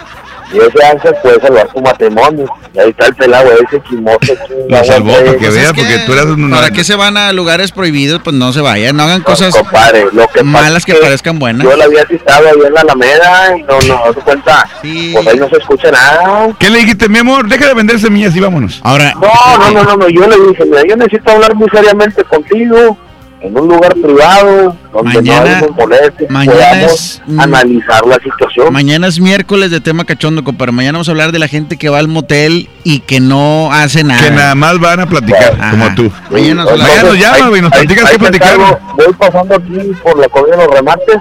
Y ese ángel puede salvar tu matrimonio. Y ahí está el pelado ese chismoso. Lo salvó para que vea, porque tú eras un... ¿Para qué se van a lugares prohibidos? Pues no se vayan, no hagan cosas compadre, lo que pasa malas que que parezcan buenas. Yo la había citado ahí en la Alameda y no, no, no se cuenta. Pues ahí no se escucha nada. ¿Qué le dijiste, mi amor? Deja de vender semillas y vámonos. Ahora, No, no, no, no, no, yo le dije, mira, yo necesito hablar muy seriamente contigo en un lugar privado donde Mañana- no hay molestias, mañana es, analizar la situación. Mañana es miércoles de tema cachondo, compadre. Mañana vamos a hablar de la gente que va al motel y que no hace nada. Que nada más van a platicar, como tú. Mañana nos Mañana nos llama, güey, nos platicas platicar. platicar. Voy pasando aquí por la colonia de los remates.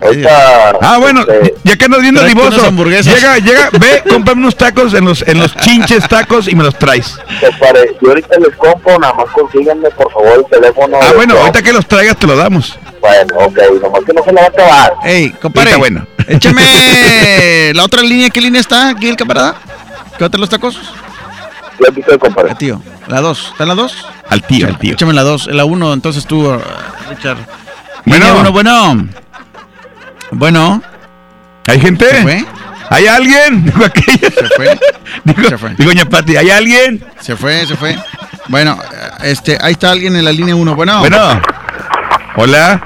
Ahorita, Ah, bueno, este, ya que andas viendo divoso, hamburguesas. llega, llega, ve, cómprame unos tacos en los, en los chinches tacos y me los traes. compadre, yo ahorita les compro, nada más consíganme por favor el teléfono. Ah, bueno, ahorita que los traigas te lo damos. Bueno, ok, nomás que no se lo va a acabar. Ey, compadre, Está bueno. échame la otra línea. ¿Qué línea está aquí el camarada? ¿Qué los tacos? Yo aquí estoy, compadre. tío, la 2. ¿Está en la 2? Al tío, al tío. Échame la 2. La 1, entonces tú, uh, Richard. Bueno. Línea uno, bueno. Bueno. ¿Hay gente? ¿Se fue? ¿Hay alguien? Dijo aquella. Se fue. Dijo, Se fue. dijo doña Pati, ¿hay alguien? Se fue, se fue. Bueno, este, ahí está alguien en la línea 1. Bueno. Bueno. Hola.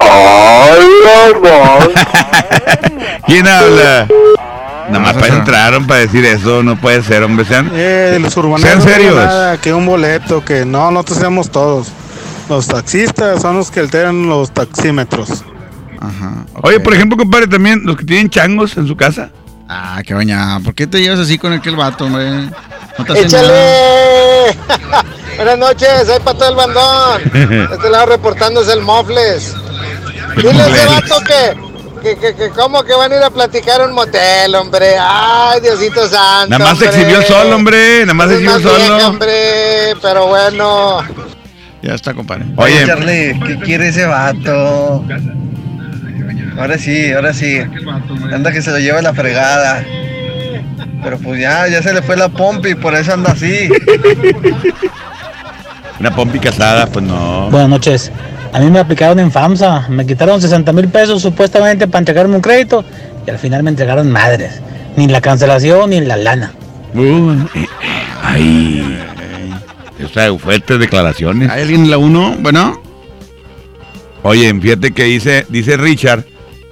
¿Quién habla? Nada más para entraron para decir eso, no puede ser, hombre, sean, Eh, los urbanos sean no digo serios. nada, que un boleto, que no, nosotros seamos todos. Los taxistas son los que alteran los taxímetros. Oye, por ejemplo, compadre, también los que tienen changos en su casa. Ah, qué baña. ¿Por qué te llevas así con aquel vato, hombre? No te. ¡Échale! Buenas noches, soy Pato del Bandón. De este lado reportándose el Mofles. Dile a ese vato que, que, que, que cómo que van a ir a platicar a un motel, hombre. Ay, Diosito santo. Nada más se exhibió solo, hombre. Nada más se exhibió solo. hombre, pero bueno. Ya está, compadre. Oye, Charlie, ¿qué quiere ese vato? Ahora sí, ahora sí. Anda que se lo lleva la fregada. Pero pues ya, ya se le fue la pompa y por eso anda así. una pompi casada, pues no. Buenas noches. A mí me aplicaron en FAMSA. Me quitaron 60 mil pesos supuestamente para entregarme un crédito y al final me entregaron madres. Ni la cancelación ni la lana. Uh, eh, ay. O sea, fuertes declaraciones. ¿Hay alguien en la 1? Bueno. Oye, fíjate que dice, dice Richard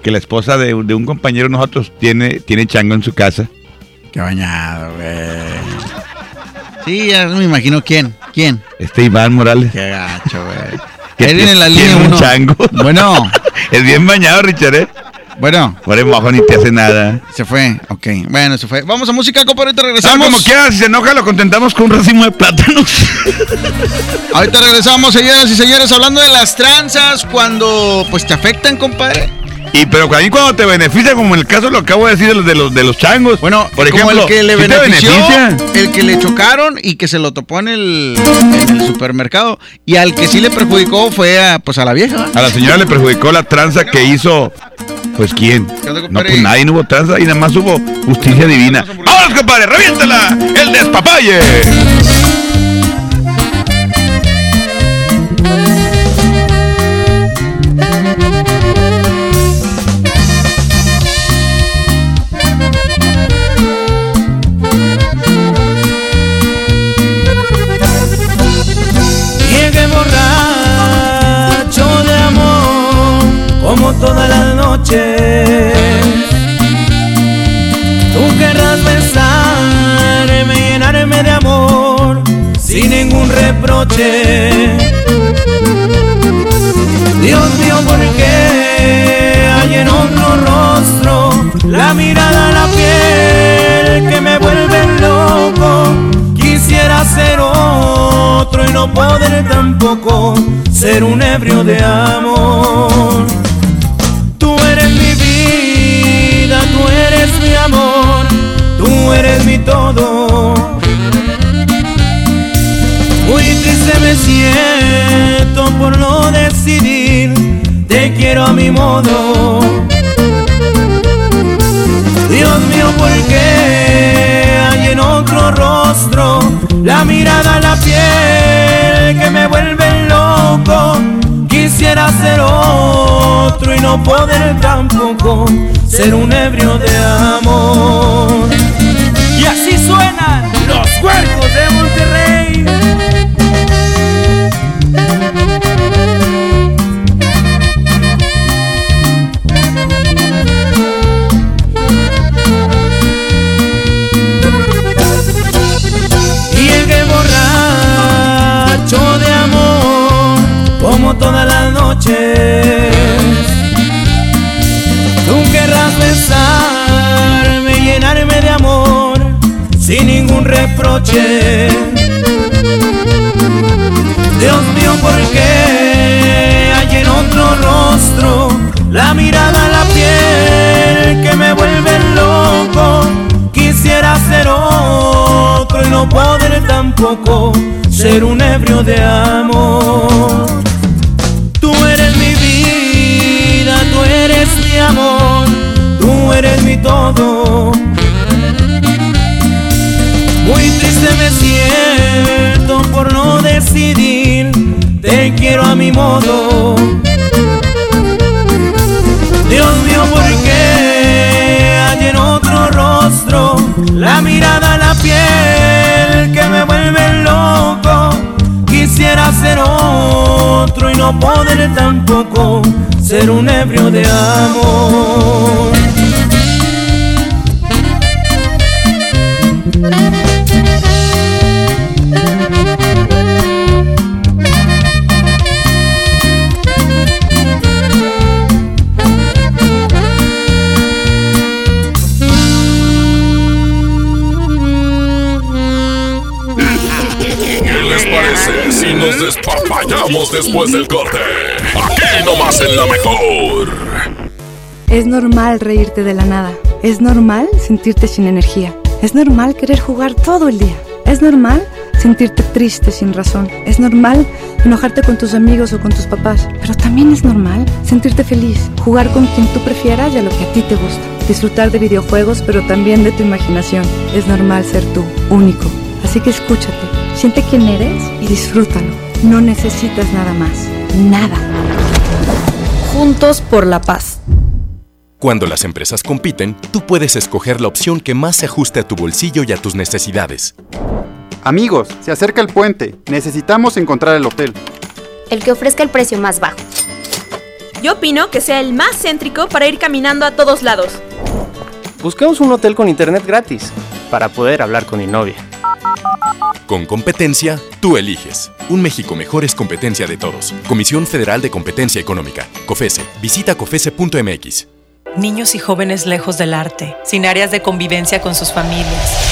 que la esposa de, de un compañero de nosotros tiene, tiene chango en su casa. Qué bañado, güey. Sí, ya me imagino quién. ¿Quién? Este Iván Morales. Qué gacho, güey. Alguien en la tiene línea un 1. chango. Bueno. es bien bañado, Richard, ¿eh? Bueno. Por el mojo ni te hace nada. Se fue, ok. Bueno, se fue. Vamos a música, compadre. Ahorita Ah, regresamos. como quiera, si se enoja, lo contentamos con un racimo de plátanos. Ahorita regresamos, señoras y señores, hablando de las tranzas cuando pues te afectan, compadre. Y pero ahí cuando te beneficia, como en el caso lo acabo de decir de los de los, de los changos. Bueno, por Como ejemplo, el que le ¿sí benefició, beneficia? el que le chocaron y que se lo topó en el, en el supermercado. Y al que sí le perjudicó fue a, pues a la vieja. A la señora le perjudicó la tranza que hizo. Pues quién? No, pues nadie, no hubo tranza y nada más hubo justicia divina. ¡Vámonos, compadre! ¡Reviéntala! ¡El despapalle! Reproche. Dios mío, ¿por qué hay en otro rostro la mirada, la piel que me vuelve loco? Quisiera ser otro y no poder tampoco ser un ebrio de amor. Tú eres mi vida, tú eres mi amor, tú eres mi todo. Triste me siento por no decidir, te quiero a mi modo. Dios mío, ¿por qué hay en otro rostro la mirada, la piel que me vuelve loco. Quisiera ser otro y no poder tampoco ser un ebrio de amor. Y así suenan los huercos de Monterrey. Todas las noches, tú querrás besarme, llenarme de amor, sin ningún reproche. Rostro la mirada, la piel que me vuelve loco? Quisiera ser otro y no poder tampoco ser un ebrio de amor. Tú eres mi vida, tú eres mi amor, tú eres mi todo. Muy triste me siento por no decidir, te quiero a mi modo. La mirada, la piel que me vuelve loco? Quisiera ser otro y no poder tampoco ser un ebrio de amor. Les parece si nos despapallamos después del corte? Aquí nomás en la mejor. Es normal reírte de la nada. Es normal sentirte sin energía. Es normal querer jugar todo el día. Es normal sentirte triste sin razón. Es normal enojarte con tus amigos o con tus papás. Pero también es normal sentirte feliz, jugar con quien tú prefieras y a lo que a ti te gusta. Disfrutar de videojuegos, pero también de tu imaginación. Es normal ser tú, único. Así que escúchate, siente quién eres y disfrútalo. No necesitas nada más. Nada. Juntos por la paz. Cuando las empresas compiten, tú puedes escoger la opción que más se ajuste a tu bolsillo y a tus necesidades. Amigos, se acerca el puente. Necesitamos encontrar el hotel. El que ofrezca el precio más bajo. Yo opino que sea el más céntrico para ir caminando a todos lados. Busquemos un hotel con internet gratis para poder hablar con mi novia. Con competencia, tú eliges. Un México mejor es competencia de todos. Comisión Federal de Competencia Económica. COFESE. Visita COFESE.mx. Niños y jóvenes lejos del arte, sin áreas de convivencia con sus familias.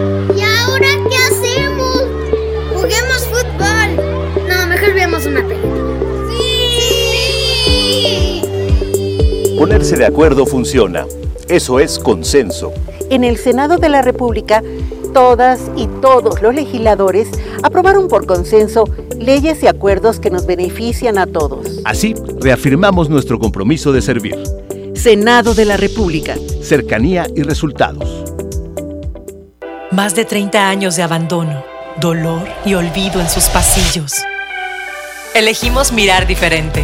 Ponerse de acuerdo funciona. Eso es consenso. En el Senado de la República, todas y todos los legisladores aprobaron por consenso leyes y acuerdos que nos benefician a todos. Así, reafirmamos nuestro compromiso de servir. Senado de la República. Cercanía y resultados. Más de 30 años de abandono, dolor y olvido en sus pasillos. Elegimos mirar diferente.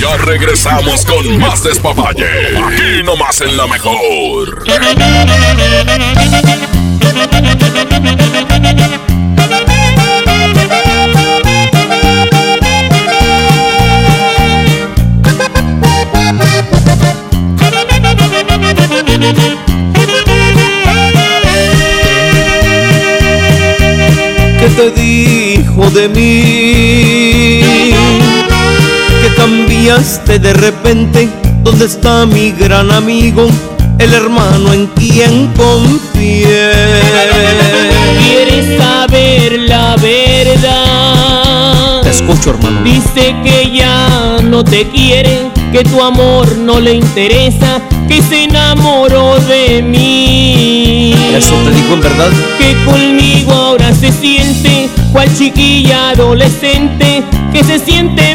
Ya regresamos con más despapalle. Aquí nomás en la mejor. ¿Qué te dijo de mí? Cambiaste de repente. ¿Dónde está mi gran amigo? El hermano en quien confié. ¿Quieres saber la verdad? Te escucho, hermano. Dice que ya no te quiere, que tu amor no le interesa, que se enamoró de mí. ¿Eso te dijo en verdad? Que conmigo ahora se siente cual chiquilla adolescente, que se siente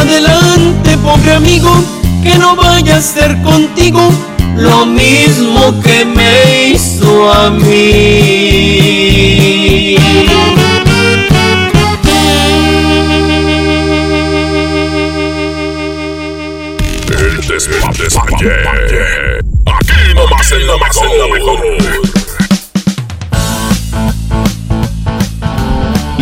Adelante, pobre amigo, que no vaya a ser contigo lo mismo que me hizo a mí. El despapalle. Aquí nomás en la mejor.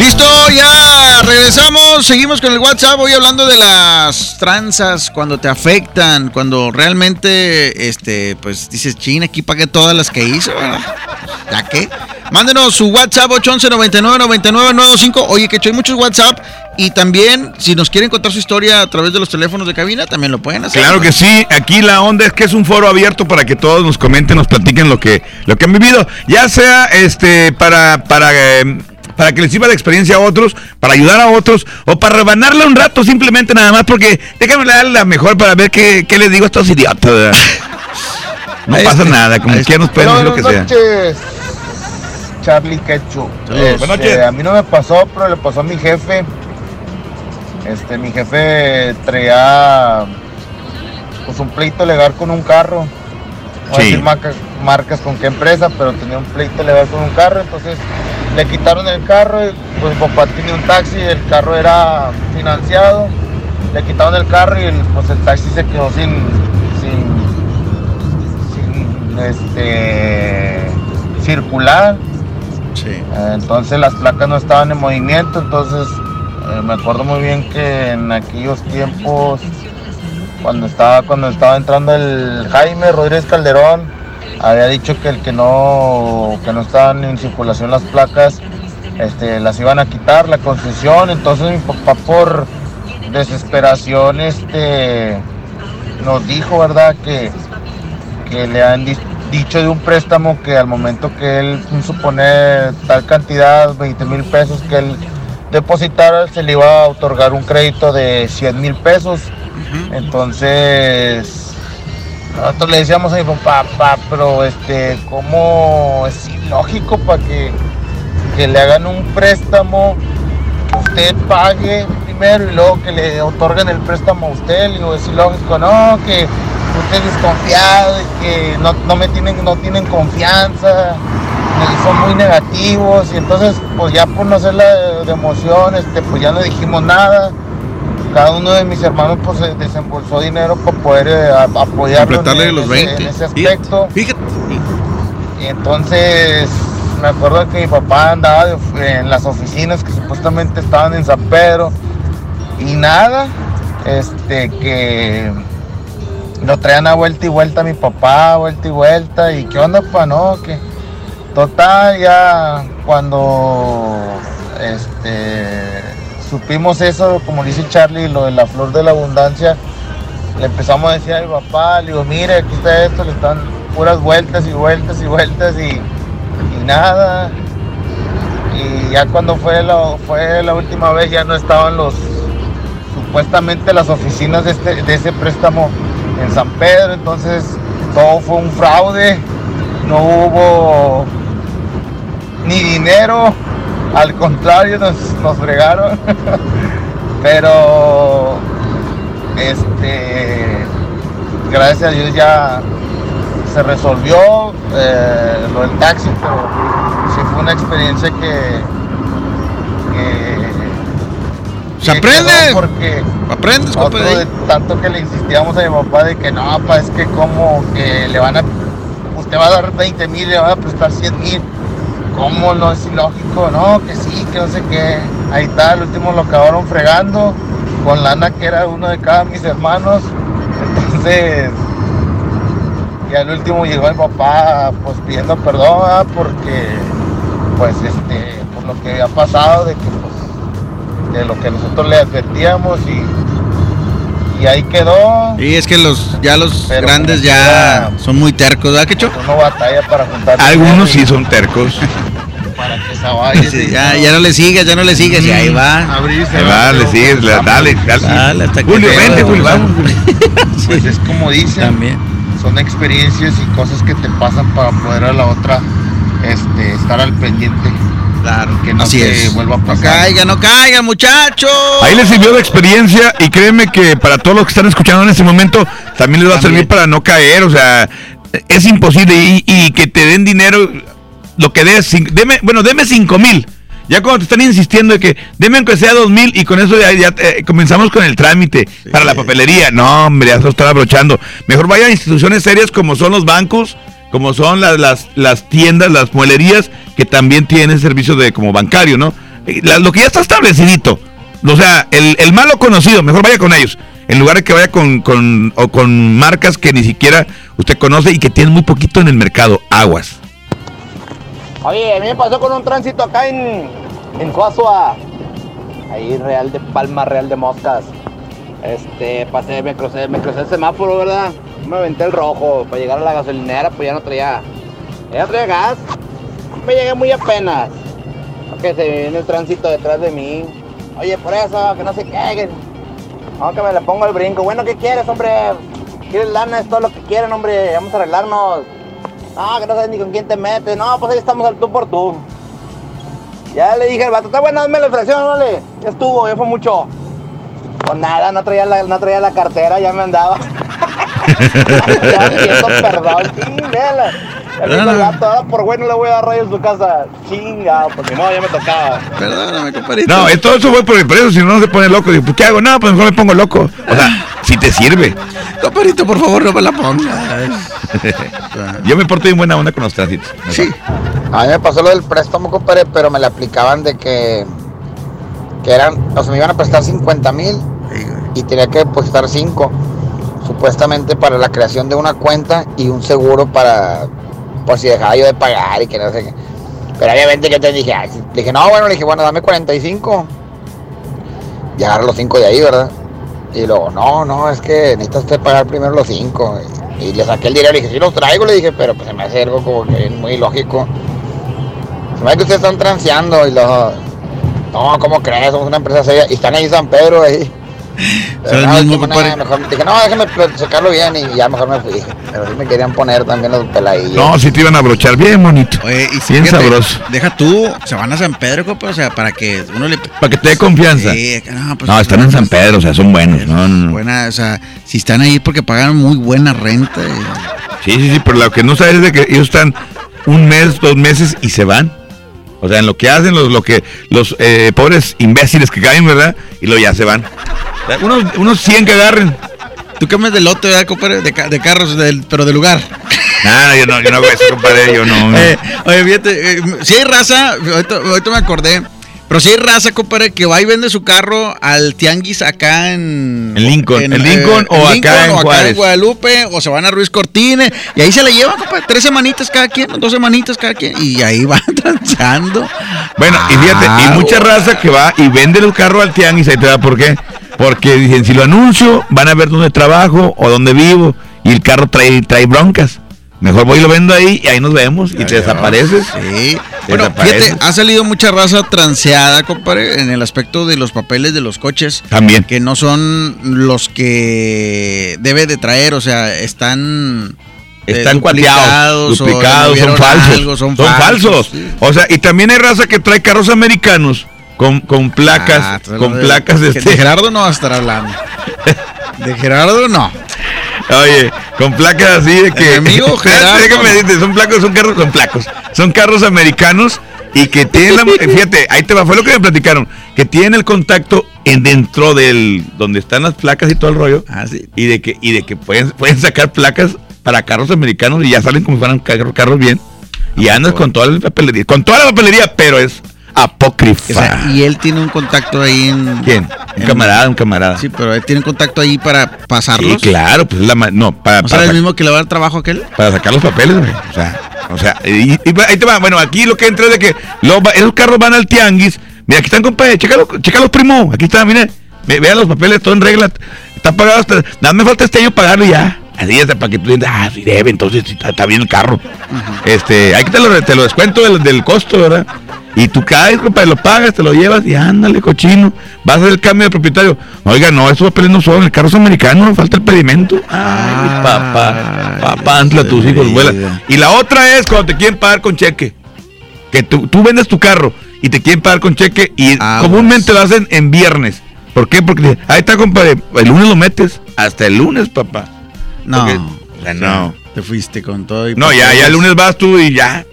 Listo, ya regresamos, seguimos con el WhatsApp, voy hablando de las tranzas, cuando te afectan, cuando realmente, este, pues dices, chin, aquí pagué todas las que ¿verdad? ¿Ya qué? Mándenos su WhatsApp 811 99 99 925. Oye, que hay muchos WhatsApp y también, si nos quieren contar su historia a través de los teléfonos de cabina, también lo pueden hacer. Claro que sí, aquí la onda es que es un foro abierto para que todos nos comenten, nos platiquen lo que, lo que han vivido, ya sea este para, para, eh, para que les sirva la experiencia a otros, para ayudar a otros, o para rebanarla un rato simplemente nada más, porque déjame dar la mejor para ver qué, qué les digo a estos idiotas. No pasa nada, como quiera nos pueden decir lo que sea. noches, Charlie Quechu. Saludos. Buenas noches. a mí no me pasó, pero le pasó a mi jefe. Este, mi jefe traía pues un pleito legal con un carro. No voy a Sí. decir marcas, marcas con qué empresa, pero tenía un pleito legal con un carro, entonces le quitaron el carro y pues papá tenía un taxi, el carro era financiado, le quitaron el carro y el, pues el taxi se quedó sin, sin, este, circular. Eh, entonces las placas no estaban en movimiento, entonces eh, me acuerdo muy bien que en aquellos tiempos, cuando estaba, cuando estaba entrando el Jaime Rodríguez Calderón, había dicho que el que no, que no estaban en circulación las placas, este, las iban a quitar, la concesión, entonces mi papá por desesperación este, nos dijo, ¿verdad? Que, que le han di- dicho de un préstamo que al momento que él supone tal cantidad, 20 mil pesos que él depositara, se le iba a otorgar un crédito de 100 mil pesos. Entonces, nosotros le decíamos a mi papá, pero este, ¿cómo es ilógico para que, que le hagan un préstamo, que usted pague primero y luego que le otorguen el préstamo a usted? Le digo, es ilógico, no, que usted es desconfiado y que no, no me tienen, no tienen confianza son muy negativos y entonces pues ya por no hacerla de, de este, pues ya no dijimos nada. Cada uno de mis hermanos pues desembolsó dinero para poder eh, apoyarlo en, los ese- 20. en ese aspecto. Y entonces me acuerdo que mi papá andaba en las oficinas que supuestamente estaban en San Pedro y nada, este que lo traían a vuelta y vuelta a mi papá, vuelta y vuelta y qué onda pa no, que total ya cuando este supimos eso, como dice Charlie, lo de la flor de la abundancia, le empezamos a decir a papá, le digo, mire, aquí está esto, le están puras vueltas y vueltas y vueltas y, y nada. Y ya cuando fue la, fue la última vez ya no estaban los, supuestamente las oficinas de, este, de ese préstamo en San Pedro, entonces todo fue un fraude, no hubo ni dinero, al contrario nos, nos fregaron, pero este gracias a Dios ya se resolvió eh, lo del taxi, pero sí fue una experiencia que, que Se que aprende. porque aprendes de tanto que le insistíamos a mi papá de que no papá es que como que le van a usted va a dar 20 mil le van a prestar 100 mil cómo no es ilógico no que sí que no sé qué. Ahí está el último lo acabaron fregando con lana que era uno de cada mis hermanos. Entonces y al último llegó mi papá pues pidiendo perdón porque pues este por lo que había pasado de que pues de lo que nosotros le advertíamos y, y ahí quedó. Y es que los ya los Pero grandes como ya son muy tercos, ¿verdad, Quecho? Uno batalla para juntar. Algunos sí son tercos. Para que se vaya. Sí, ya, ya no le sigues, ya no le sigues, y ahí va. Abrirse. Ahí va, le sigues, le- dale, dale. Dale, hasta que Julio, te- vente, Julio, vamos. Pues es como dicen. También. Son experiencias y cosas que te pasan para poder a la otra este, estar al pendiente. Claro. Que no Así te es. vuelva a No pasar. caiga, no caiga, muchachos. Ahí les sirvió de experiencia y créeme que para todos los que están escuchando en este momento también les va a servir para no caer, o sea, es imposible y, y que te den dinero, lo que des, deme, bueno, deme cinco mil. Ya cuando te están insistiendo de que deme aunque sea dos mil y con eso ya, ya, eh, comenzamos con el trámite para la papelería. No, hombre, ya se lo están abrochando. Mejor vaya a instituciones serias como son los bancos, como son las, las, las tiendas, las muelerías, que también tienen servicio de como bancario, ¿no? Eh, lo que ya está establecidito. O sea, el, malo conocido, mejor vaya con ellos. En lugar de que vaya con, con, o con marcas que ni siquiera usted conoce y que tienen muy poquito en el mercado. Aguas. Oye, a mí me pasó con un tránsito acá en, en. Ahí Real de Palma, Real de Moscas. Este, pasé, me crucé, me crucé el semáforo, ¿verdad? Me aventé el rojo para llegar a la gasolinera, pues ya no traía, ya no traía gas. Me llegué muy apenas. Que se viene el tránsito detrás de mí. Oye, por eso, que no se qué. Aunque me le pongo el brinco. Bueno, ¿qué quieres, hombre? ¿Quieres lana? Es todo lo que quieren, hombre. Vamos a arreglarnos. No, que no sabes ni con quién te metes. No, pues ahí estamos al tú por tú. Ya le dije al vato, está bueno, hazme la infracción, vale. Ya estuvo, ya fue mucho. Pues nada, no traía la, no traía la cartera, ya me andaba. ya pidiendo perdón, sí. Gato, ahora por bueno le voy a dar rayo en su casa. Chinga, porque no, ya me tocaba. Perdóname, compadrito. No, todo eso fue por el precio, si no, no se pone loco. Digo, pues, ¿qué hago? No, pues mejor me pongo loco. O sea, si te sirve. Compadrito, por favor, no me la pongas. Yo me porto bien buena onda con los tránsitos. Sí. A mí me pasó lo del préstamo, compadre, pero me la aplicaban de que, que eran, o sea, me iban a prestar 50 mil y tenía que depositar 5, supuestamente para la creación de una cuenta y un seguro para, por si dejaba yo de pagar y que no sé qué. Pero obviamente yo te dije, ay, le dije, no, bueno, le dije, bueno, dame 45 y agarra los 5 de ahí, ¿verdad? Y luego, no, no, es que necesitas usted pagar primero los 5. Y, le saqué el dinero y le dije, sí los traigo, le dije, pero pues se me hace algo como que muy lógico. Se me hace que ustedes están transeando y los... No, ¿cómo crees? Somos una empresa seria. Y están ahí San Pedro, ahí. No, mismo, que nada, compadre. mejor, dije, no, déjame checarlo bien y ya mejor me fui. Pero sí me querían poner también los peladillos. No, si te iban a brochar bien bonito. Oye, y bien fíjate, sabroso. Deja tú, se van a San Pedro, compa, o sea, para que uno le... Para que te dé confianza. Sí, no, pues, no, están en San Pedro, o sea, son buenos. No, no, no. Buena, o sea, si están ahí porque pagan muy buena renta. Sí, sí, sí, pero lo que no sabes es de que ellos están un mes, dos meses y se van. O sea, en lo que hacen los, lo que, los eh, pobres imbéciles que caen, ¿verdad? Y luego ya se van. Unos, unos 100 que agarren. Tú cambias de lote, ¿verdad, compadre? De, ca- de carros, del- pero de lugar. Nada, yo no, yo no hago eso, compadre, yo no. Eh, oye, fíjate, si hay raza, ahorita, ahorita me acordé, pero si hay raza, compadre, que va y vende su carro al tianguis acá en... En Lincoln. ¿En eh, Lincoln o acá en o acá en Guadalupe, o se van a Ruiz Cortines, y ahí se la llevan, compadre, tres semanitas cada quien, dos semanitas cada quien, y ahí van tranchando. Bueno, y fíjate, Ah, y mucha raza que va y vende el carro al tianguis, ahí te da por qué. Porque dicen, si lo anuncio, van a ver dónde trabajo o dónde vivo. Y el carro trae, trae broncas. Mejor voy y lo vendo ahí y ahí nos vemos y te desapareces. Sí. Te Bueno, desapareces. fíjate, ha salido mucha raza transeada, compadre, en el aspecto de los papeles de los coches. También. Que no son los que debe de traer, o sea, están... eh, Están cuateados, duplicados, son falsos. algo, son son falsos. sí. O sea, y también hay raza que trae carros americanos con, con placas, Ah, con de- placas de este. de Gerardo no va a estar hablando. De Gerardo no. Oye, con placas así de que. Mi amigo Gerardo. déjame decirte, son placos, son carros, son placos. Son carros americanos y que tienen la. Fíjate, ahí te va, fue lo que me platicaron. Que tienen el contacto en dentro del. donde están las placas y todo el rollo. Ah, sí. Y de que, y de que pueden, pueden sacar placas para carros americanos y ya salen como si fueran carros, carros bien. Y andas con toda la papelería. Con toda la papelería, pero es apócrifa. O sea, y él tiene un contacto ahí en... ¿Quién? Un en- camarada, un camarada. Sí, pero él tiene un contacto ahí para pasarlos. Sí, claro, pues es la no, para, ¿No será para el mismo que le va a dar trabajo a aquel? para sacar los papeles, güey. O sea, o sea, y, y ahí te va. Bueno, aquí lo que entra es de que los esos carros van al tianguis. Mira, aquí están, compadre, chécalo, chécalos, primo. Aquí está, mire. Ve- Vean los papeles, todo en regla. Está pagado hasta. Nada me falta este año pagarlo ya. Así es, para que tú digas, ah, sí debe, entonces está bien el carro. Este, hay que te lo, te lo descuento del, del costo, ¿verdad? Y tú caes, compadre, lo pagas, te lo llevas y ándale, cochino. Vas a hacer el cambio de propietario. Oiga, no, esos papeles no son, el carro es americano, falta el pedimento. Ay, papá, papá, antla tus hijos, vuela. Y la otra es cuando te quieren pagar con cheque. Que tú, tú vendes tu carro y te quieren pagar con cheque y comúnmente lo hacen en viernes. ¿Por qué? Porque ahí está, compadre, el lunes lo metes, hasta el lunes, papá. No. Porque- o sea, no. Te fuiste con todo y No, ya, ya el lunes vas tú y ya.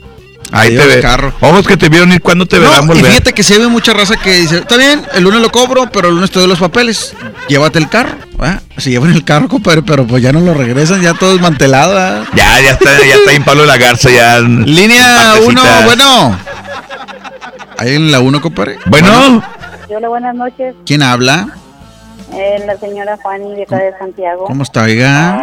Ahí te ves. carro. Ojos que te vieron ir cuando te verán No, y volver. fíjate que se ve mucha raza que dice, está bien, el lunes lo cobro, pero el lunes te doy los papeles. Llévate el carro. ¿verdad? Se llevan el carro, compadre, pero pues ya no lo regresan, ya todo desmantelado. ¿verdad? Ya, ya está, ya está en Pablo de la Garza, ya. en- Línea en 1, partecitas. bueno. Ahí en la 1, compadre. Bueno. Hola, buenas noches. ¿Quién habla? Eh, la señora Fanny de acá de Santiago. ¿Cómo está, oiga?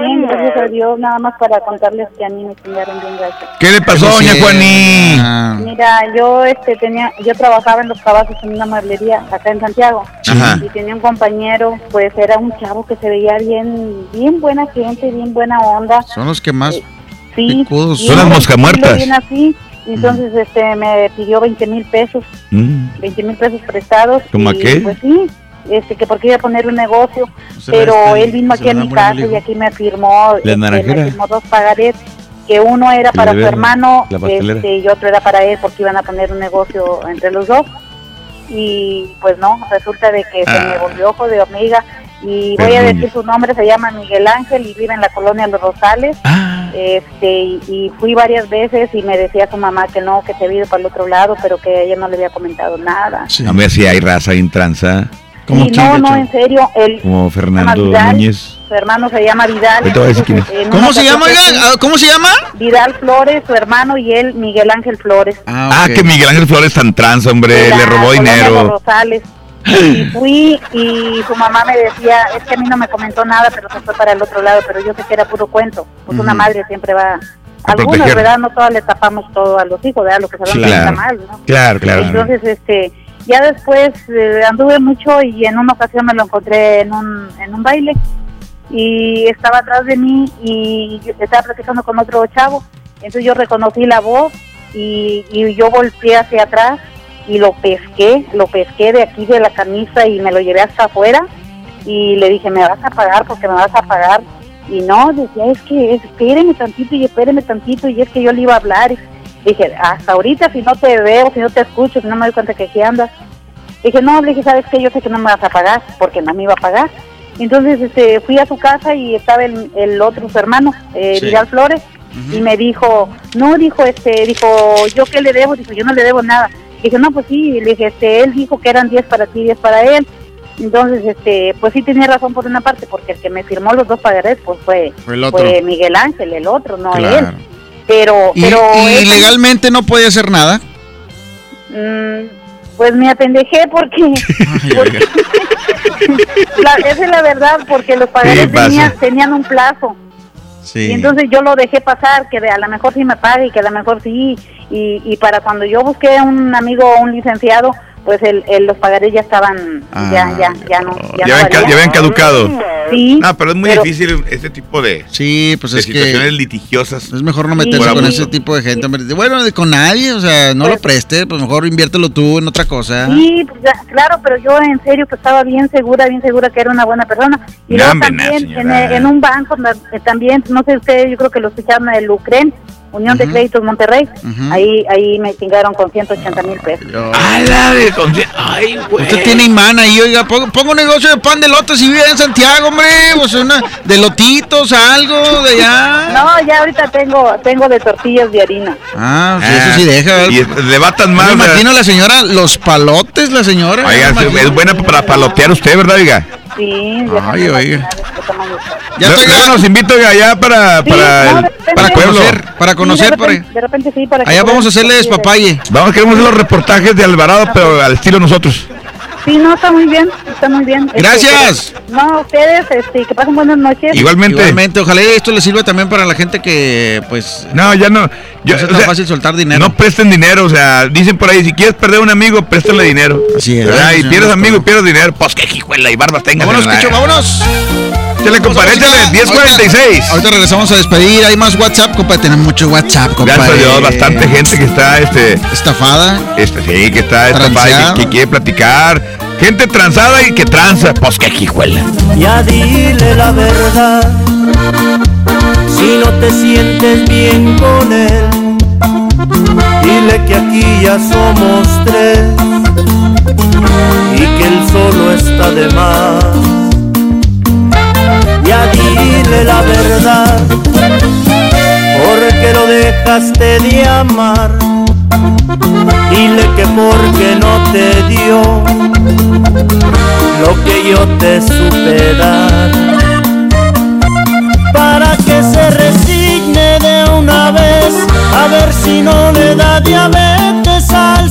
Bien, gracias a Dios. Nada más para contarles que a mí me chingaron bien gacho. ¿Qué le pasó, doña Juaní? Mira, yo este tenía, yo trabajaba en los caballos en una mueblería acá en Santiago Ajá. y tenía un compañero, pues era un chavo que se veía bien, bien buena gente, bien buena onda. Son los que más Sí, picudos. bien Son las moscas tranquilo, muertas. Bien así. Entonces, este, me pidió 20 mil pesos, Mm. 20 mil pesos prestados. ¿Cómo a y, qué? Pues sí, este, que porque iba a poner un negocio, se pero él vino aquí a mi casa y aquí me firmó, este, me firmó dos pagarés, que uno era para su hermano este, y otro era para él porque iban a poner un negocio entre los dos. Y pues no, resulta de que se Ah. me volvió ojo de hormiga y voy a decir su nombre, se llama Miguel Ángel y vive en la colonia Los Rosales. Ah. Este, y, y fui varias veces y me decía su mamá que no, que se había ido para el otro lado, pero que ella no le había comentado nada. A ver si hay raza ahí tranza. Y no, no, en serio, él Como se Fernando llama Vidal, Núñez. Su hermano se llama Vidal. Ahorita voy a decir quién es. entonces, en ¿Cómo una se llama, que- Ah, ¿Cómo se llama? Vidal Flores, su hermano, y él, Miguel Ángel Flores. Ah, que Miguel Ángel Flores tan tranza, hombre, la le robó dinero. Rosales. Y fui y su mamá me decía, es que a mí no me comentó nada, pero se fue para el otro lado, pero yo sé que era puro cuento. Pues una Ujú. madre siempre va... A Algunas, proteger. ¿verdad? No todas le tapamos todo a los hijos, ¿verdad? Lo que sabemos Sí, que está claro. mal, ¿no? Claro, claro. Entonces, este, ya después eh, anduve mucho y en una ocasión me lo encontré en un, en un baile y estaba atrás de mí y estaba platicando con otro chavo. Entonces yo reconocí la voz y, y yo volteé hacia atrás y lo pesqué, lo pesqué de aquí de la camisa y me lo llevé hasta afuera y le dije, me vas a pagar porque me vas a pagar. Y no, decía, es que espéreme tantito y espéreme tantito y es que yo le iba a hablar. Dije, hasta ahorita si no te veo, si no te escucho, si no me doy cuenta que aquí andas. Dije, no, le dije, ¿sabes qué? Yo sé que no me vas a pagar porque no me iba a pagar. Entonces este, fui a su casa y estaba el, el otro su hermano, eh, Sí. Vidal Flores, y me dijo, no, dijo, este, dijo, ¿yo qué le debo? Dijo, yo no le debo nada. Dije, no, pues sí, le dije, este, él dijo que eran 10 para ti, 10 para él. Entonces, este, pues sí tenía razón por una parte, porque el que me firmó los dos pagarés, pues fue, Fue Miguel Ángel, el otro, no Claro. él. Pero, Y, pero y legalmente no podía hacer nada. Mm, pues me apendejé porque, porque- la- esa es la verdad porque los pagarés tenían, tenían un plazo Sí. y entonces yo lo dejé pasar que a lo mejor sí me pague y que a lo mejor sí y, y para cuando yo busqué un amigo un licenciado pues el, el- los pagarés ya estaban ya ya ya no ya, Ya no habían, ya habían caducado. Sí, No, pero es muy pero- difícil este tipo de, Sí, pues de es que situaciones litigiosas. es mejor no meterse con ese tipo de gente. Bueno, con nadie, o sea, no lo preste, pues mejor inviértelo tú en otra cosa. Sí, pues, ya, claro, pero yo en serio que estaba bien segura, bien segura que era una buena persona. Y No, luego también en, un banco eh, también, no sé ustedes, yo creo que lo escucharon el Ucren, Unión de Créditos Monterrey, ahí ahí me chingaron con 180 mil pesos. ¡Hala! Usted tiene imán ahí, oiga, pongo, pongo un negocio de pan de lotes y vive en Santiago, hombre, pues una, de lotitos, algo de allá. No, ya ahorita tengo tengo de tortillas de harina. Ah, sí, eso sí deja. ¿verdad? Y le batan más. Me imagino la señora, los palotes, la señora. Oiga, es buena para palotear usted, ¿verdad, oiga? Sí, Ay, oiga. Ya Luego nos invito allá para, Sí, para, no, repente- para conocer, para conocer, Sí, de repente, de repente sí, para que Allá vamos a hacerle despapalle. Vamos, queremos hacer los reportajes de Alvarado, pero al estilo nosotros. Sí, no, está muy bien, está muy bien. Este, Gracias. pero- no, ustedes, este, que pasen buenas noches. Igualmente, ojalá esto le sirva también para la gente que, pues. No, ya no. Yo, no es tan sea, fácil soltar dinero. No presten dinero, o sea, dicen por ahí, si quieres perder un amigo, préstale dinero. Así es. ¿verdad? Y pierdes amigo y pierdes dinero. Pues qué hijuela y barbas tengas. Vámonos, Picho, vámonos. Échale, compadre, échale, 1046. Ahorita, ahorita regresamos a despedir. Hay más WhatsApp, compadre. Tenemos mucho WhatsApp, compadre. Gracias a Dios, bastante gente que está este estafada. Este, sí, que está estafada que, que quiere platicar. Gente transada y que tranza. Pues qué hijuela. Ya dile la verdad, si no te sientes bien con él, dile que aquí ya somos tres y que él solo está de más. Dile la verdad, porque lo dejaste de amar, dile que porque no te dio lo que yo te supe dar. Para que se resigne de una vez a ver si no le da diabetes al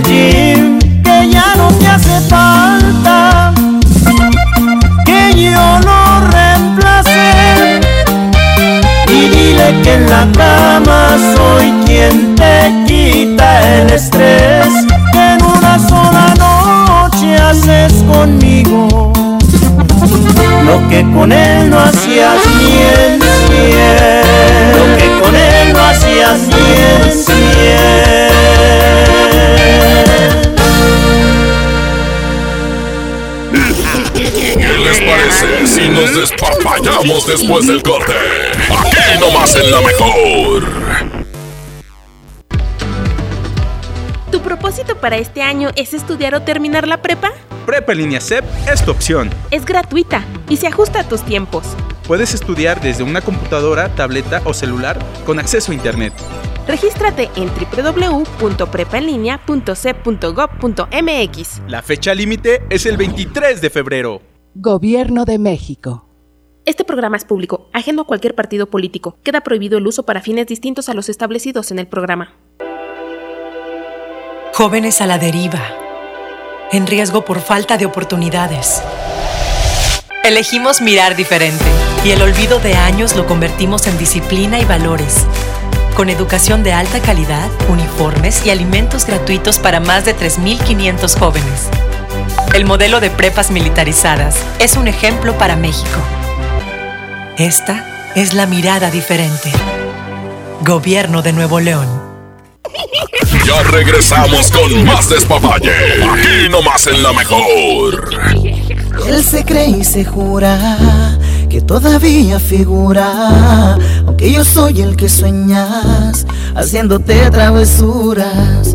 que ya no te hace falta, que yo lo reemplacé. Y dile que en la cama soy quien te quita el estrés, que en una sola noche haces conmigo lo que con él no hacías ni en lo que con él no hacías ni en. Parece si nos despapallamos después del corte? Aquí nomás en la mejor. ¿Tu propósito para este año es estudiar o terminar la prepa? Prepa en línea CEP es tu opción. Es gratuita y se ajusta a tus tiempos. Puedes estudiar desde una computadora, tableta o celular con acceso a Internet. Regístrate en www.prepaenlinea.cep.gov.mx. La fecha límite es el 23 de febrero. Gobierno de México. Este programa es público, ajeno a cualquier partido político. Queda prohibido el uso para fines distintos a los establecidos en el programa. Jóvenes a la deriva, en riesgo por falta de oportunidades. Elegimos mirar diferente y el olvido de años lo convertimos en disciplina y valores. Con educación de alta calidad, uniformes y alimentos gratuitos para más de 3.500 jóvenes. El modelo de prepas militarizadas es un ejemplo para México. Esta es la mirada diferente. Gobierno de Nuevo León. Ya regresamos con más despapalle. Aquí nomás en la mejor. Él se cree y se jura que todavía figura, aunque yo soy el que sueñas, haciéndote travesuras.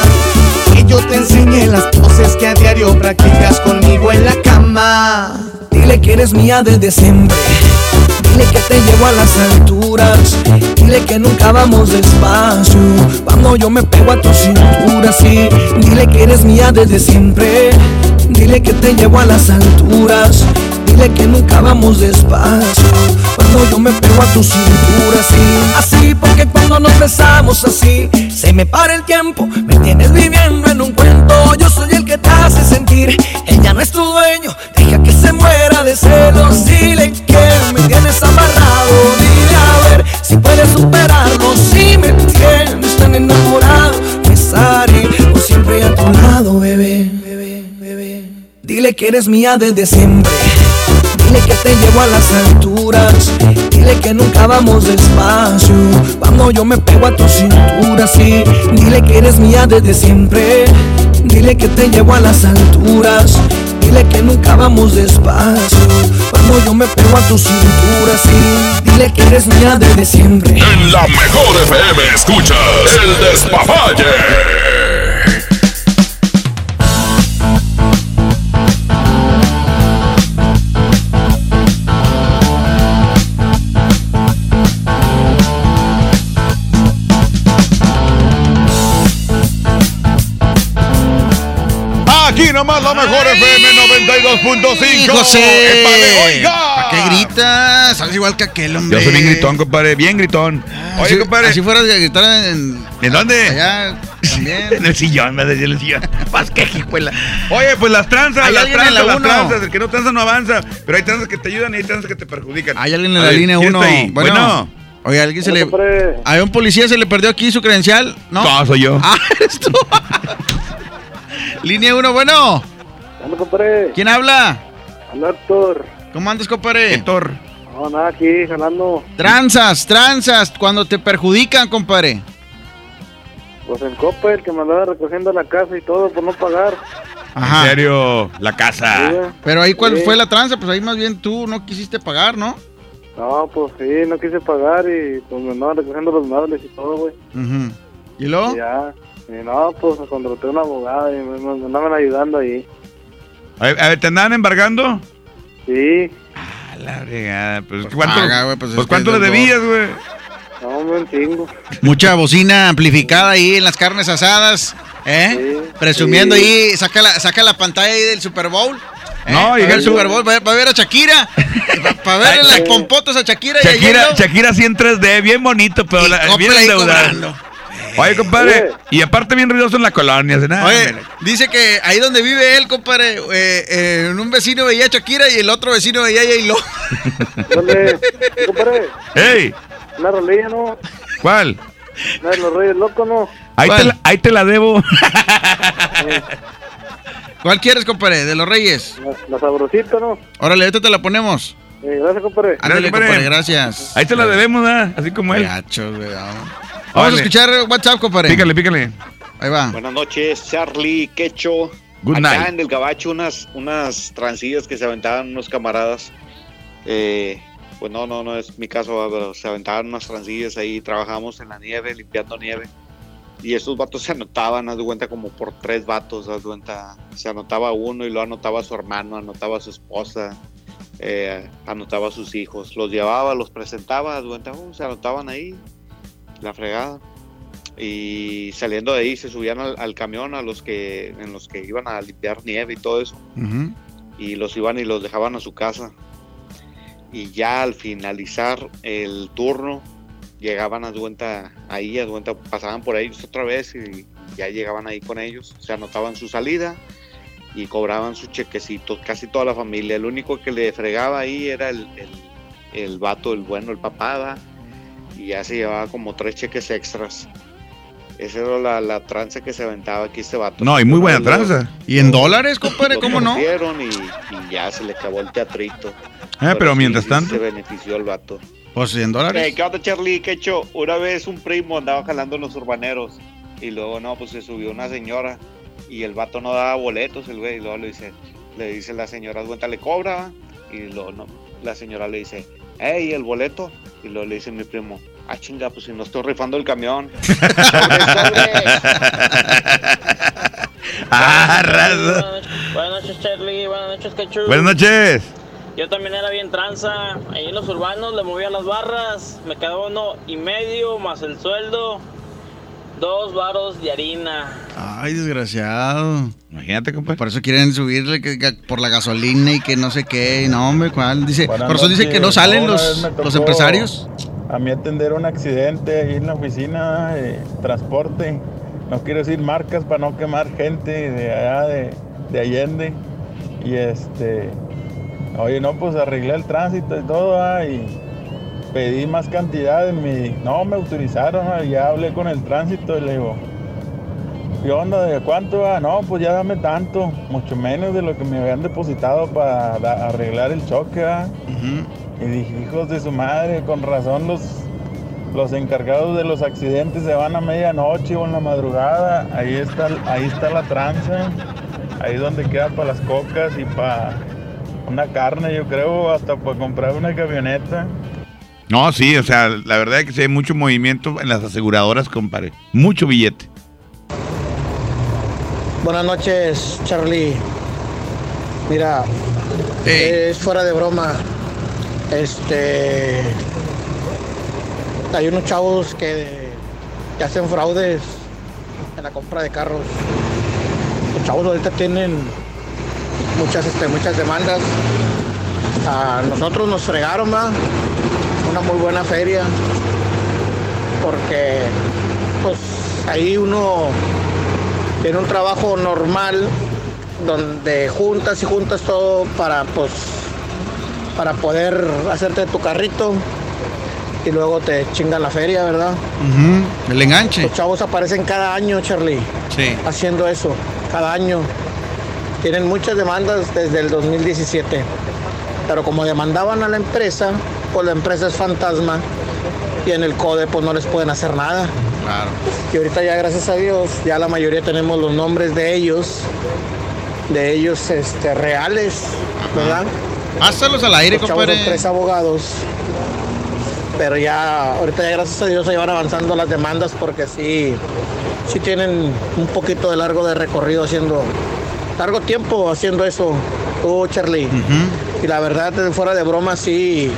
Yo te enseñé las poses que a diario practicas conmigo en la cama. Dile que eres mía desde siempre. Dile que te llevo a las alturas. Dile que nunca vamos despacio. Cuando yo me pego a tu cintura, sí. Dile que eres mía desde siempre. Dile que te llevo a las alturas. Dile que nunca vamos despacio. Cuando yo me pego a tu cintura, sí. Así, porque cuando nos besamos así, se me para el tiempo. Me tienes viviendo en un cuento. Yo soy el que te hace sentir. Ella no es tu dueño. Deja que se muera de celos. Dile que me tienes amarrado. Dile a ver si puedes superarlo. Si me tienes tan enamorado, estaré por siempre a tu lado, bebé. Dile que eres mía desde siempre. Dile que te llevo a las alturas. Dile que nunca vamos despacio. Cuando yo me pego a tu cintura, sí. Dile que eres mía desde siempre. Dile que te llevo a las alturas. Dile que nunca vamos despacio. Cuando yo me pego a tu cintura, sí. Dile que eres mía desde siempre. En la mejor FM escuchas el despapalle. Nomás la mejor FM 92.5. José. Oiga. ¿Para qué gritas? Sabes igual que aquel, hombre. Yo soy bien gritón, compadre, bien gritón. Oye, Así, compadre. así fueras de gritar en... ¿En dónde? Allá también. en el sillón, me decía en el sillón. Más que hijuela. Oye, pues las tranzas, Hay las alguien en tranzas, la las tranzas. El que no tranza no avanza. Pero hay tranzas que te ayudan y hay tranzas que te perjudican. Hay alguien en A la línea ¿quién 1. está ahí? Bueno. Oye, alguien se le. A un policía se le perdió aquí su credencial, ¿no? No, soy yo. Ah, eres tú. Línea 1, bueno. ¿Quién habla? Hola, Héctor. ¿Cómo andas, compadre? Héctor. No, nada, aquí, jalando. Tranzas, tranzas, cuando te perjudican, compadre. Pues el copa, el que me andaba recogiendo la casa y todo por no pagar. En serio, la casa. Pero ahí, ¿cuál Sí. fue la tranza? Pues ahí más bien tú no quisiste pagar, ¿no? No, pues sí, no quise pagar y pues me andaban recogiendo los muebles y todo, güey. Ujú. ¿Y luego? Y ya. Y no, pues contraté una abogada y me, me andaban ayudando ahí. A ver, a ver, ¿te andaban embargando? Sí. A la fregada. Pues, Pues ¿cuánto, paga, güey, pues pues ¿cuánto le debías, güey? No, me un chingo. Mucha bocina amplificada ahí en las carnes asadas, ¿eh? Presumiendo sí. ahí, saca la, saca la pantalla ahí del Super Bowl. ¿eh? No, Va a llega ver el- Super Bowl, va, va a ver a Shakira, para ver Ay, las sí. pompotas a Shakira, y Shakira, Shakira así en 3D, bien bonito, pero la, bien endeudada. Oye, compadre, y aparte bien ruidoso en la colonia. nada, Oye, dice que ahí donde vive él, compadre, eh, eh, en un vecino veía a Shakira y el otro vecino veía a J-Lo. ¿Dónde? compadre, ¡Ey! una rolilla, ¿no? ¿Cuál? Una de los reyes locos, ¿no? Ahí te, la, ahí te la debo. ¿Cuál quieres, compadre? De los Reyes. La, la sabrosita, ¿no? Órale, ahorita te la ponemos. Eh, gracias, compadre. Ándale, compadre. compadre, gracias. Ahí te la debemos. Así como él. Güey, vamos. A escuchar WhatsApp, compadre. Pícale, pícale. Ahí va. Buenas noches, Charlie, Quecho. Good Acá night. en el Gabacho unas, unas transillas que se aventaban unos camaradas. Eh, pues no, no, no es mi caso, pero se aventaban unas transillas ahí, trabajamos en la nieve, limpiando nieve. Y estos vatos se anotaban, haz de cuenta, como por tres vatos, haz de cuenta. Se anotaba uno y lo anotaba su hermano, anotaba su esposa, eh, anotaba a sus hijos. Los llevaba, los presentaba, haz de cuenta, uh, se anotaban ahí, la fregada. Y saliendo de ahí se subían al, al camión a los que en los que iban a limpiar nieve y todo eso. Y los iban y los dejaban a su casa. Y ya al finalizar el turno llegaban a cuenta ahí a cuenta pasaban por ellos otra vez y ya llegaban ahí con ellos. Se anotaban su salida y cobraban sus chequecitos casi toda la familia. El único que le fregaba ahí era el, el, el vato el bueno el papá ¿va? Y ya se llevaba como tres cheques extras esa era la, la tranza que se aventaba aquí este vato. No, y muy buena tranza. ¿Y en dólares, compadre? ¿Cómo no? Y, y ya se le acabó el teatrito. Ah, pero mientras sí tanto. Se benefició el vato. Pues en dólares. Eh, ¿Qué onda, Charlie? ¿Qué hecho? Una vez un primo andaba jalando en los urbaneros y luego, no, pues se subió una señora y el vato no daba boletos, el güey, y luego le dice, le dice la señora, cuenta, le cobra, y luego no, la señora le dice, hey, el boleto, y luego le dice mi primo, ah, chinga, pues si no estoy rifando el camión. Ah, raza. Buenas noches, Charlie. Buenas noches, Cachu. Buenas noches. Yo también era bien tranza. Ahí en los urbanos le movía las barras. Me quedaba uno y medio más el sueldo. Dos varos de harina. Ay, desgraciado. Imagínate, compadre. Por eso quieren subirle que- que por la gasolina y que no sé qué. No, hombre, ¿cuál? Dice, Buenas por eso dice que no noches. salen Una los, los empresarios. A mí atender un accidente ahí en la oficina de transporte. No quiero decir marcas para no quemar gente de allá de, de Allende. Y este, oye, no, pues arreglé el tránsito y todo, ah, y pedí más cantidad mi. No, me autorizaron, ya hablé con el tránsito y le digo, ¿qué onda? ¿De cuánto? ah? No, pues ya dame tanto, mucho menos de lo que me habían depositado para da- arreglar el choque. ah. Y dije, hijos de su madre, con razón los, los encargados de los accidentes se van a medianoche o en la madrugada. Ahí está, ahí está la tranza, ahí donde queda para las cocas y para una carne, yo creo, hasta para comprar una camioneta. No, sí, o sea, la verdad es que sí hay mucho movimiento en las aseguradoras, compadre. Mucho billete. Buenas noches, Charlie. Mira, es fuera de broma. Este. Hay unos chavos que, que hacen fraudes en la compra de carros. Los chavos ahorita tienen muchas, este, muchas demandas. A nosotros nos fregaron, ¿va? Una muy buena feria. Porque, pues, ahí uno tiene un trabajo normal donde juntas y juntas todo para, pues, para poder hacerte tu carrito y luego te chingan la feria, ¿verdad? El enganche. Los chavos aparecen cada año, Charlie, Sí. haciendo eso, cada año. Tienen muchas demandas desde el 2017, pero como demandaban a la empresa, pues la empresa es fantasma y en el CODE pues no les pueden hacer nada. Claro. Y ahorita ya gracias a Dios, ya la mayoría tenemos los nombres de ellos, de ellos este, reales, ¿verdad? Pásalos al aire, compadre. tres abogados. Pero ya, ahorita ya gracias a Dios se van avanzando las demandas porque sí, sí tienen un poquito de largo de recorrido haciendo, largo tiempo haciendo eso, tú Charlie. Y la verdad, fuera de broma, sí.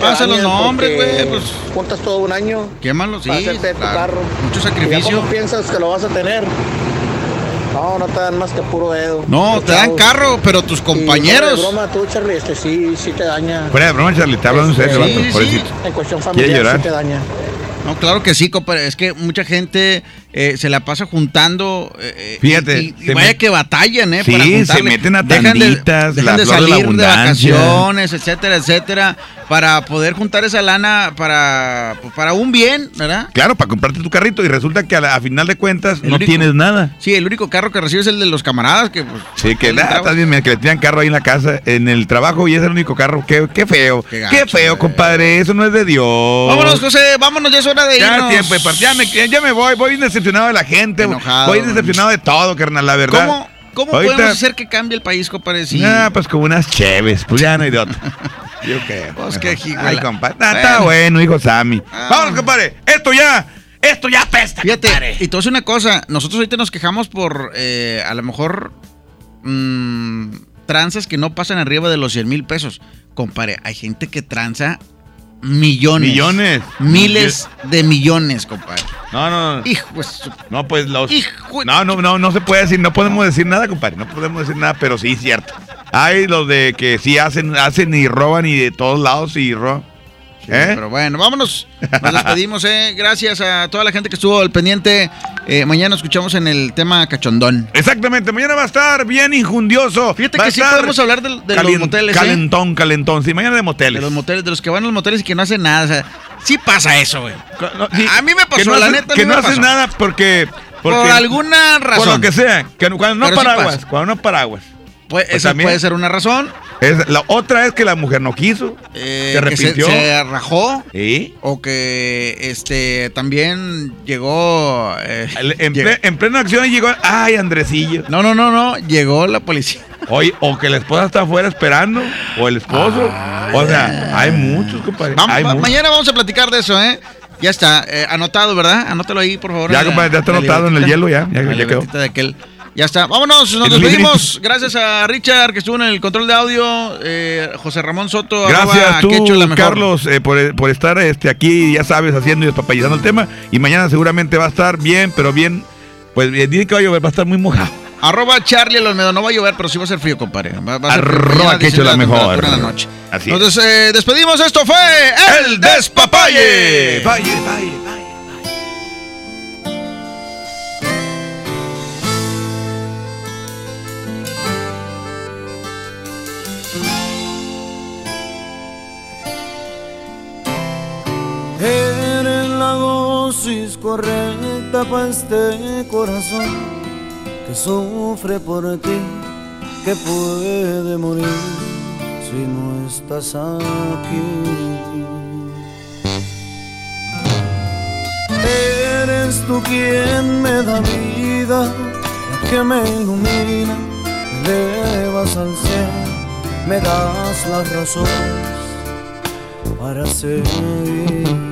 Pasa los nombres, güey, pues. Juntas todo un año. Quémalo, sí. para hacerte tu claro. carro. Mucho ¿Y ya sacrificio. cómo piensas que lo vas a tener? No, no te dan más que puro dedo. No, te dan chavos. carro, pero tus Y fuera de compañeros. broma, tú, Charlie, este sí, sí te daña. Fuera de broma, Charlie, te hablan en serio, Sí. En cuestión familiar sí te daña. No, claro que sí, compadre. Es que mucha gente eh, se la pasa juntando. eh, Fíjate, Y, vaya que batallan, ¿eh? Sí, para se meten a Dejan de- tanditas, dejan la de flor de la salir de, vacaciones, etcétera, etcétera. Para poder juntar esa lana para, para un bien, ¿verdad? Claro, para comprarte tu carrito y resulta que a, la- a final de cuentas El no único- tienes nada. Sí, el único carro que recibes es el de los camaradas, que pues. Sí, que nada, también mira, que le tiran carro ahí en la casa, en el trabajo y es el único carro. Qué, qué feo. Qué, gacho, feo, compadre. Eso no es de Dios. Vámonos, José, vámonos, ya es hora de Ya irnos. tiempo de partir. Ya me, ya me voy, voy decepcionado de la gente. Enojado. Voy decepcionado de todo, carnal, la verdad. ¿Cómo, cómo Ahorita- podemos hacer que cambie el país, compadre? Si- Ah, pues como unas cheves, pues ya no hay de otra. Yo qué. Pues qué. Ay, compadre. Ah, Está bueno, hijo Sammy. Vámonos, compadre. Esto ya, esto ya pesta, Fíjate, compadre. y te voy a decir una cosa, nosotros ahorita nos quejamos por eh, a lo mejor mm, tranzas que no pasan arriba de los 100 mil pesos. Compadre, hay gente que tranza millones. Millones. Miles de millones, compadre. No, no, no. Hijo No, pues los. Hijo- No, no, no, no se puede decir, no podemos decir nada, compadre. No podemos decir nada, pero sí, cierto. Hay los de que sí hacen, hacen y roban y de todos lados y roban. ¿Eh? Pero bueno, vámonos. Nos despedimos, eh. Gracias a toda la gente que estuvo al pendiente. Eh, mañana nos escuchamos en el tema cachondón. Exactamente, mañana va a estar bien injundioso. Fíjate Va que sí podemos hablar de, de los moteles, ¿eh? Calentón, calentón. Sí, mañana de De moteles. los moteles, de los que van a los moteles y que no hacen nada. O sea, sí pasa eso, güey. Sí, a mí me pasó, no la neta, Que no hacen nada porque, porque. Por alguna razón. Por lo que sea. Que cuando no Pero paraguas. cuando no paraguas. Pues, Pues esa también. puede ser una razón. Es, la otra es que la mujer no quiso. eh, se que arrepintió. se, se rajó. ¿Sí? O que este también llegó. eh, El- En, llegó- ple- en plena acción llegó. ¡Ay, Andresillo! No, no, no, no. Llegó la policía. Oye, o que la esposa está afuera esperando. O el esposo. o sea, hay muchos, compadre. Vamos, hay ma- muchos. mañana vamos a platicar de eso, ¿eh? Ya está, eh, anotado, ¿verdad? Anótalo ahí, por favor. Ya, compadre, ya está anotado en el hielo, ya, ya- ya quedó. de aquel. Ya está. Vámonos, nos despedimos. Gracias a Richard, que estuvo en el control de audio. eh, José Ramón Soto. arroba Gracias tú, Quecho, la mejor. Carlos, eh, por, por estar este, aquí, ya sabes, haciendo y despapallizando el tema. Y mañana seguramente va a estar bien, pero bien. Pues bien, dice que va a llover, va a estar muy mojado. Arroba Charlie el Olmedo. No va a llover, pero sí va a ser frío, compadre. Va, va a ser frío. Arroba dice la mejor. en la noche. Así es. Entonces, eh, despedimos. Esto fue El Despapalle. Valle, valle, valle. Para este corazón que sufre por ti, que puede morir si no estás aquí. Eres tú quien me da vida, que me ilumina, me elevas al cielo, me das las razones para seguir.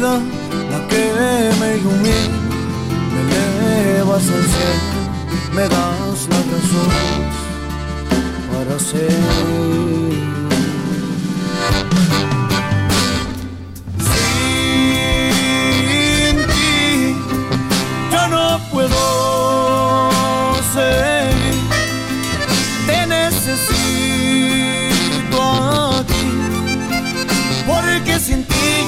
La que me ilumina, me elevas al cielo, me das la razón para ser.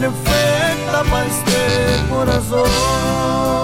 perfecta para este corazón.